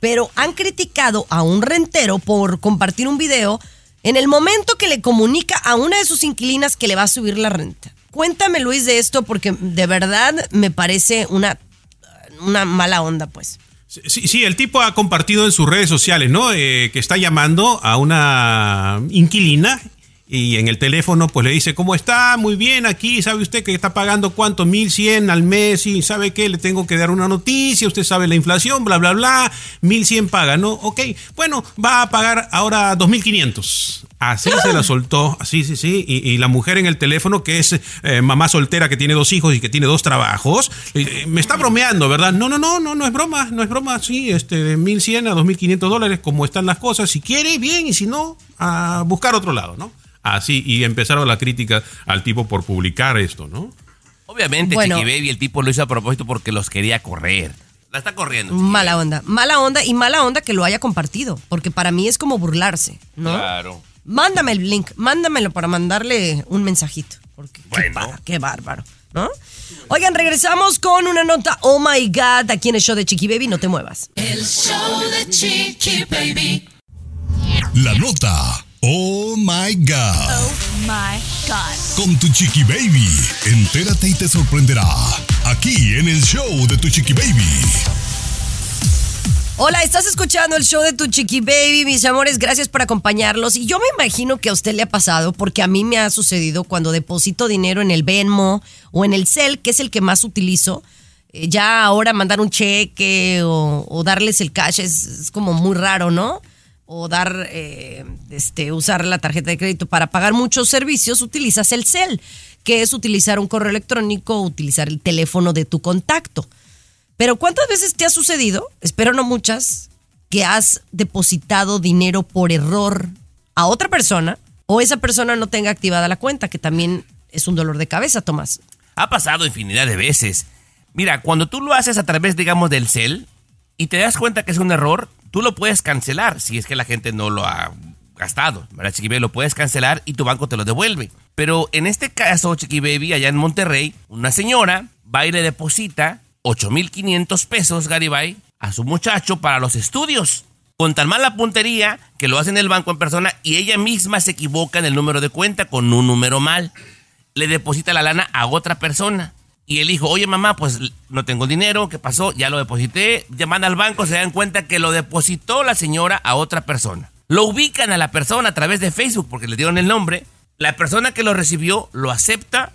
pero han criticado a un rentero por compartir un video en el momento que le comunica a una de sus inquilinas que le va a subir la renta. Cuéntame, Luis, de esto porque de verdad me parece una, una mala onda, pues. Sí, sí, el tipo ha compartido en sus redes sociales, ¿no? Eh, que está llamando a una inquilina y en el teléfono pues le dice, ¿cómo está? Muy bien, aquí, ¿sabe usted que está pagando cuánto? 1100 al mes y ¿sabe qué? Le tengo que dar una noticia, usted sabe la inflación, bla, bla, bla, 1100 paga, ¿no? Ok, bueno, va a pagar ahora 2500. Así se la soltó, así, sí, sí, y, la mujer en el teléfono que es eh, mamá soltera que tiene dos hijos y que tiene dos trabajos, eh, me está bromeando, ¿verdad? No, no, no, no, no es broma, no es broma, sí, este, de 1100 a 2500 dólares, como están las cosas, si quiere, bien, y si no, a buscar otro lado, ¿no? Así, y empezaron la crítica al tipo por publicar esto, ¿no? Obviamente, Bueno. Chiqui Baby, el tipo lo hizo a propósito porque los quería correr. La está corriendo. Mala onda, mala onda y mala onda que lo haya compartido, porque para mí es como burlarse, ¿no? Claro. Mándame el link, mándamelo para mandarle un mensajito, porque qué, pa- qué bárbaro, ¿no? Oigan, regresamos con una nota, oh my God, aquí en el show de Chiqui Baby, no te muevas. El show de Chiqui Baby. La nota. Oh my God. Oh my God. Con tu chiqui baby. Entérate y te sorprenderá. Aquí en el show de tu chiqui baby. Hola, estás escuchando el show de tu Chiqui Baby, mis amores, gracias por acompañarlos. Y yo me imagino que a usted le ha pasado, porque a mí me ha sucedido cuando deposito dinero en el Venmo o en el Cel, que es el que más utilizo. eh, ya ahora mandar un cheque o, o darles el cash es, es como muy raro, ¿no? O dar, eh, este, usar la tarjeta de crédito para pagar muchos servicios, utilizas el Cel, que es utilizar un correo electrónico utilizar el teléfono de tu contacto. Pero ¿cuántas veces te ha sucedido, espero no muchas, que has depositado dinero por error a otra persona o esa persona no tenga activada la cuenta, que también es un dolor de cabeza, Tomás? Ha pasado infinidad de veces. Mira, cuando tú lo haces a través, digamos, del cel y te das cuenta que es un error, tú lo puedes cancelar si es que la gente no lo ha gastado. ¿Verdad, Chiqui Baby? Lo puedes cancelar y tu banco te lo devuelve. Pero en este caso, Chiqui Baby, allá en Monterrey, una señora va y le deposita 8.500 pesos, Garibay, a su muchacho para los estudios. Con tan mala puntería que lo hace en el banco en persona y ella misma se equivoca en el número de cuenta con un número mal. Le deposita la lana a otra persona. Y el hijo, oye mamá, pues no tengo dinero, ¿qué pasó? Ya lo deposité. Llaman al banco, se dan cuenta que lo depositó la señora a otra persona. Lo ubican a la persona a través de Facebook porque le dieron el nombre. La persona que lo recibió lo acepta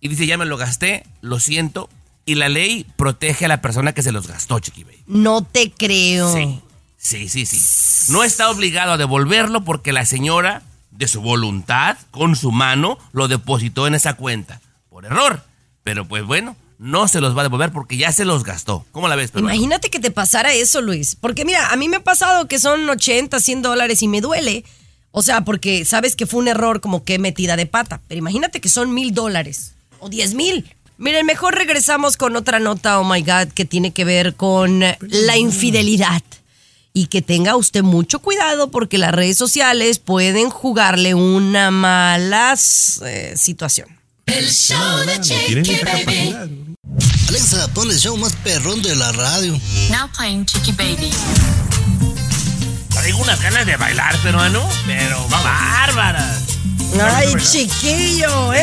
y dice, ya me lo gasté, lo siento. Y la ley protege a la persona que se los gastó, Chiqui Baby. No te creo. Sí. Sí, sí, sí. No está obligado a devolverlo porque la señora, de su voluntad, con su mano, lo depositó en esa cuenta. Por error. Pero pues bueno, no se los va a devolver porque ya se los gastó. ¿Cómo la ves? Imagínate que te pasara eso, Luis. Porque mira, a mí me ha pasado que son 80, 100 dólares y me duele. O sea, porque sabes que fue un error como que metida de pata. Pero imagínate que son mil dólares o 10 mil. Miren, mejor regresamos con otra nota, oh my God, que tiene que ver con la infidelidad. Y que tenga usted mucho cuidado porque las redes sociales pueden jugarle una mala eh, situación. El show de Chiqui Baby. Alexa, pon el show más perrón de la radio. Now playing Chiqui Baby. Traigo unas ganas de bailar, peruano, pero bárbaras. Ay, chiquillo, ¿eh?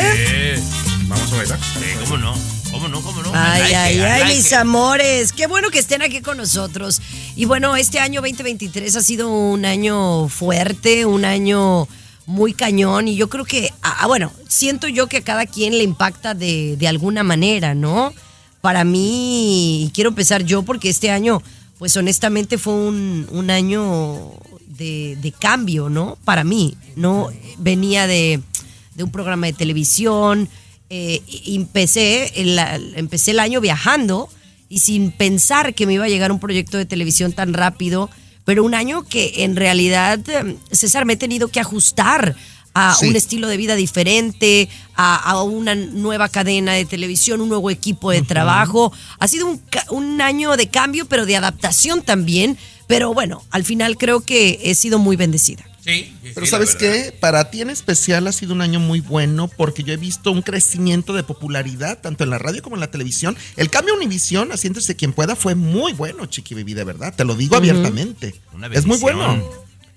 Eh, Vamos a bailar. Sí, ¿cómo no? ¿Cómo no? ¿Cómo no? Ay, like ay, it, ay, like mis it. amores. Qué bueno que estén aquí con nosotros. Y bueno, este año 2023 ha sido un año fuerte, un año muy cañón. Y yo creo que, ah, bueno, siento yo que a cada quien le impacta de, de alguna manera, ¿no? Para mí, y quiero empezar yo porque este año, pues honestamente fue un, un año de, de cambio, ¿no? Para mí, ¿no? Venía de, de un programa de televisión. eh, empecé, el, empecé el año viajando y sin pensar que me iba a llegar un proyecto de televisión tan rápido, pero un año que en realidad, eh, César, me he tenido que ajustar a Sí. un estilo de vida diferente, a, a una nueva cadena de televisión, un nuevo equipo de trabajo. Ha sido un año de cambio, pero de adaptación también. Pero bueno, al final creo que he sido muy bendecida. Sí, Pero ¿sabes qué? Para ti en especial ha sido un año muy bueno porque yo he visto un crecimiento de popularidad tanto en la radio como en la televisión. El cambio a Univisión, asiéntese quien pueda, fue muy bueno, Chiqui Baby, de verdad. Te lo digo Ujú. abiertamente. Una Es muy bueno.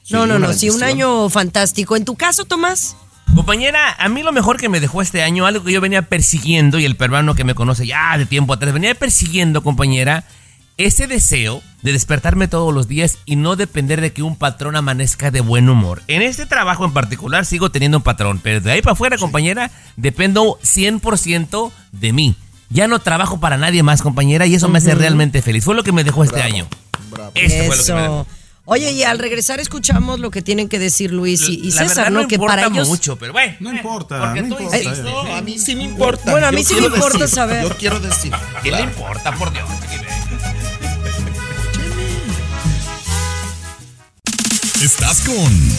Sí, no, no, no, sí, un año fantástico. ¿En tu caso, Tomás? Compañera, a mí lo mejor que me dejó este año, algo que yo venía persiguiendo, y el peruano que me conoce ya de tiempo atrás, venía persiguiendo, compañera, ese deseo de despertarme todos los días y no depender de que un patrón amanezca de buen humor. En este trabajo en particular sigo teniendo un patrón, pero de ahí para afuera, compañera, dependo 100% de mí. Ya no trabajo para nadie más, compañera, y eso me hace realmente feliz. Fue lo que me dejó este año. Esto fue lo que me dejó. Eso. Oye, y al regresar escuchamos lo que tienen que decir Luis y, y La César, ¿no? no que importa para ellos. mucho, pero bueno. No importa, porque no importa. a mí sí me importa. Bueno, a mí Yo sí me quiero importa decir, saber. Yo quiero decir. ¿Qué claro. le importa, por Dios? Chiqui Baby? Estás con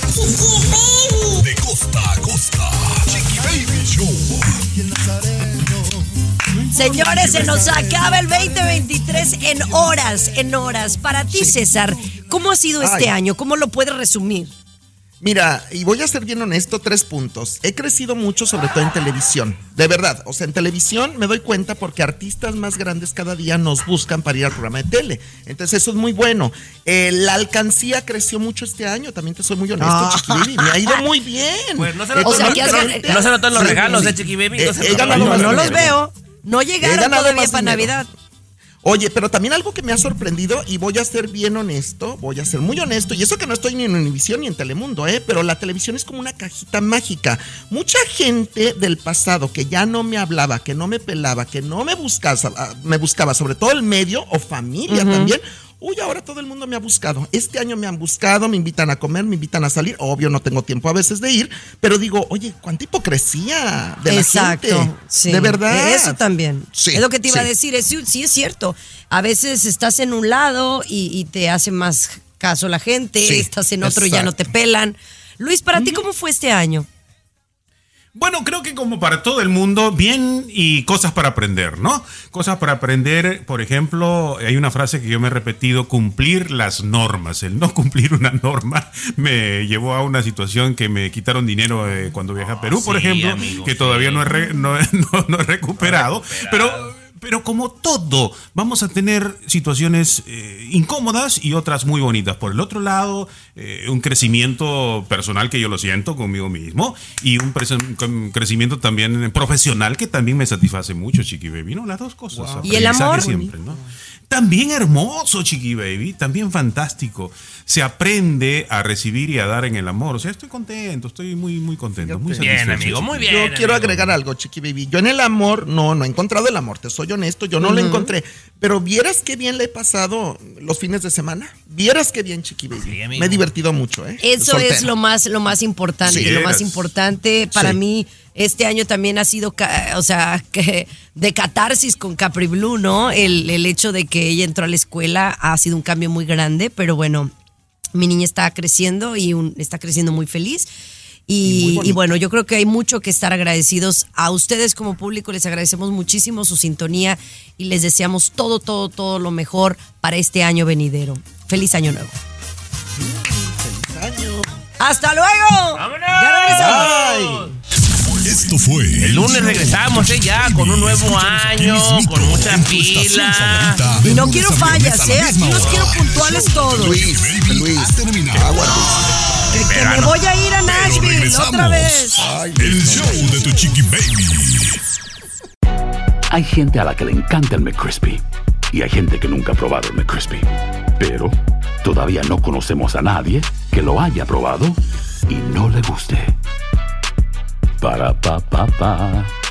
De costa a costa. Chiqui Baby Show. Señores, se nos acaba el 2023 en horas, en horas. Para ti, César, ¿cómo ha sido este Ay. año? ¿Cómo lo puedes resumir? Mira, y voy a ser bien honesto, tres puntos. He crecido mucho, sobre todo en televisión. De verdad, o sea, en televisión me doy cuenta porque artistas más grandes cada día nos buscan para ir al programa de tele. Entonces eso es muy bueno. Eh, la alcancía creció mucho este año, también te soy muy honesto, Ah. Chiqui Baby. Me ha ido muy bien. Pues no se notó, O sea, no, que has pero- gan- no se notó en los regalos sí. de Chiqui Baby. Eh, no he ganado No, más no los veo. No llegaron todavía más para dinero. Navidad. Oye, pero también algo que me ha sorprendido, y voy a ser bien honesto, voy a ser muy honesto, y eso que no estoy ni en Univisión ni en Telemundo, ¿eh? pero la televisión es como una cajita mágica. Mucha gente del pasado que ya no me hablaba, que no me pelaba, que no me buscaba, ah, me buscaba, sobre todo el medio o familia también. Uy, ahora todo el mundo me ha buscado. Este año me han buscado, me invitan a comer, me invitan a salir. Obvio, no tengo tiempo a veces de ir, pero digo, oye, cuánta hipocresía de la Exacto. gente. sí. De verdad. Eso también. Sí, es lo que te iba a decir. Es, sí, es cierto. A veces estás en un lado y, y te hace más caso la gente. Estás en otro y ya no te pelan. Luis, ¿para ti cómo fue este año? Bueno, creo que como para todo el mundo, bien y cosas para aprender, ¿no? Cosas para aprender, por ejemplo, hay una frase que yo me he repetido, cumplir las normas. El no cumplir una norma me llevó a una situación que me quitaron dinero eh, cuando viajé a Perú, por sí, ejemplo, amigo, que todavía no, he re- no, no- no he recuperado. Pero, pero como todo, vamos a tener situaciones eh, incómodas y otras muy bonitas. Por el otro lado, eh, un crecimiento personal que yo lo siento conmigo mismo y un, crecimiento también profesional que también me satisface mucho, Chiqui Baby, ¿no? Las dos cosas. ¿Y el amor? siempre, ¿no? También hermoso, Chiqui Baby, también fantástico. Se aprende a recibir y a dar en el amor. O sea, estoy contento, estoy muy, muy contento, muy Bien, satisfecho, amigo, muy bien. Yo quiero agregar algo, Chiqui Baby. Yo en el amor, no, no he encontrado el amor, te soy honesto, yo no lo encontré. Pero vieras qué bien le he pasado los fines de semana. Vieras qué bien, Chiqui Baby. Sí. Me he divertido mucho, ¿eh? Eso Soltero. es lo más, lo más importante. Sí. lo más importante para Sí. mí este año también ha sido, o sea, que de catarsis con Capri Blue, ¿no? El, el hecho de que ella entró a la escuela ha sido un cambio muy grande, pero bueno, mi niña está creciendo y un- está creciendo muy feliz. Y, y bueno, yo creo que hay mucho que estar agradecidos a ustedes como público. Les agradecemos muchísimo su sintonía y les deseamos todo, todo, todo lo mejor para este año venidero. Feliz año nuevo. Feliz año. ¡Hasta luego! ¡Vámonos! ¡Ya regresamos! Esto fue El lunes regresamos, ¿eh? Ya, con un nuevo año, con mucha pila. Y no quiero fallas, ¿eh? Aquí los quiero puntuales todos. Luis, Luis. Que, que me voy a ir a Nashville otra vez. El show de tu chiqui baby. Hay gente a la que le encanta el McCrispy y hay gente que nunca ha probado el McCrispy. Pero todavía no conocemos a nadie que lo haya probado y no le guste. Parapapá.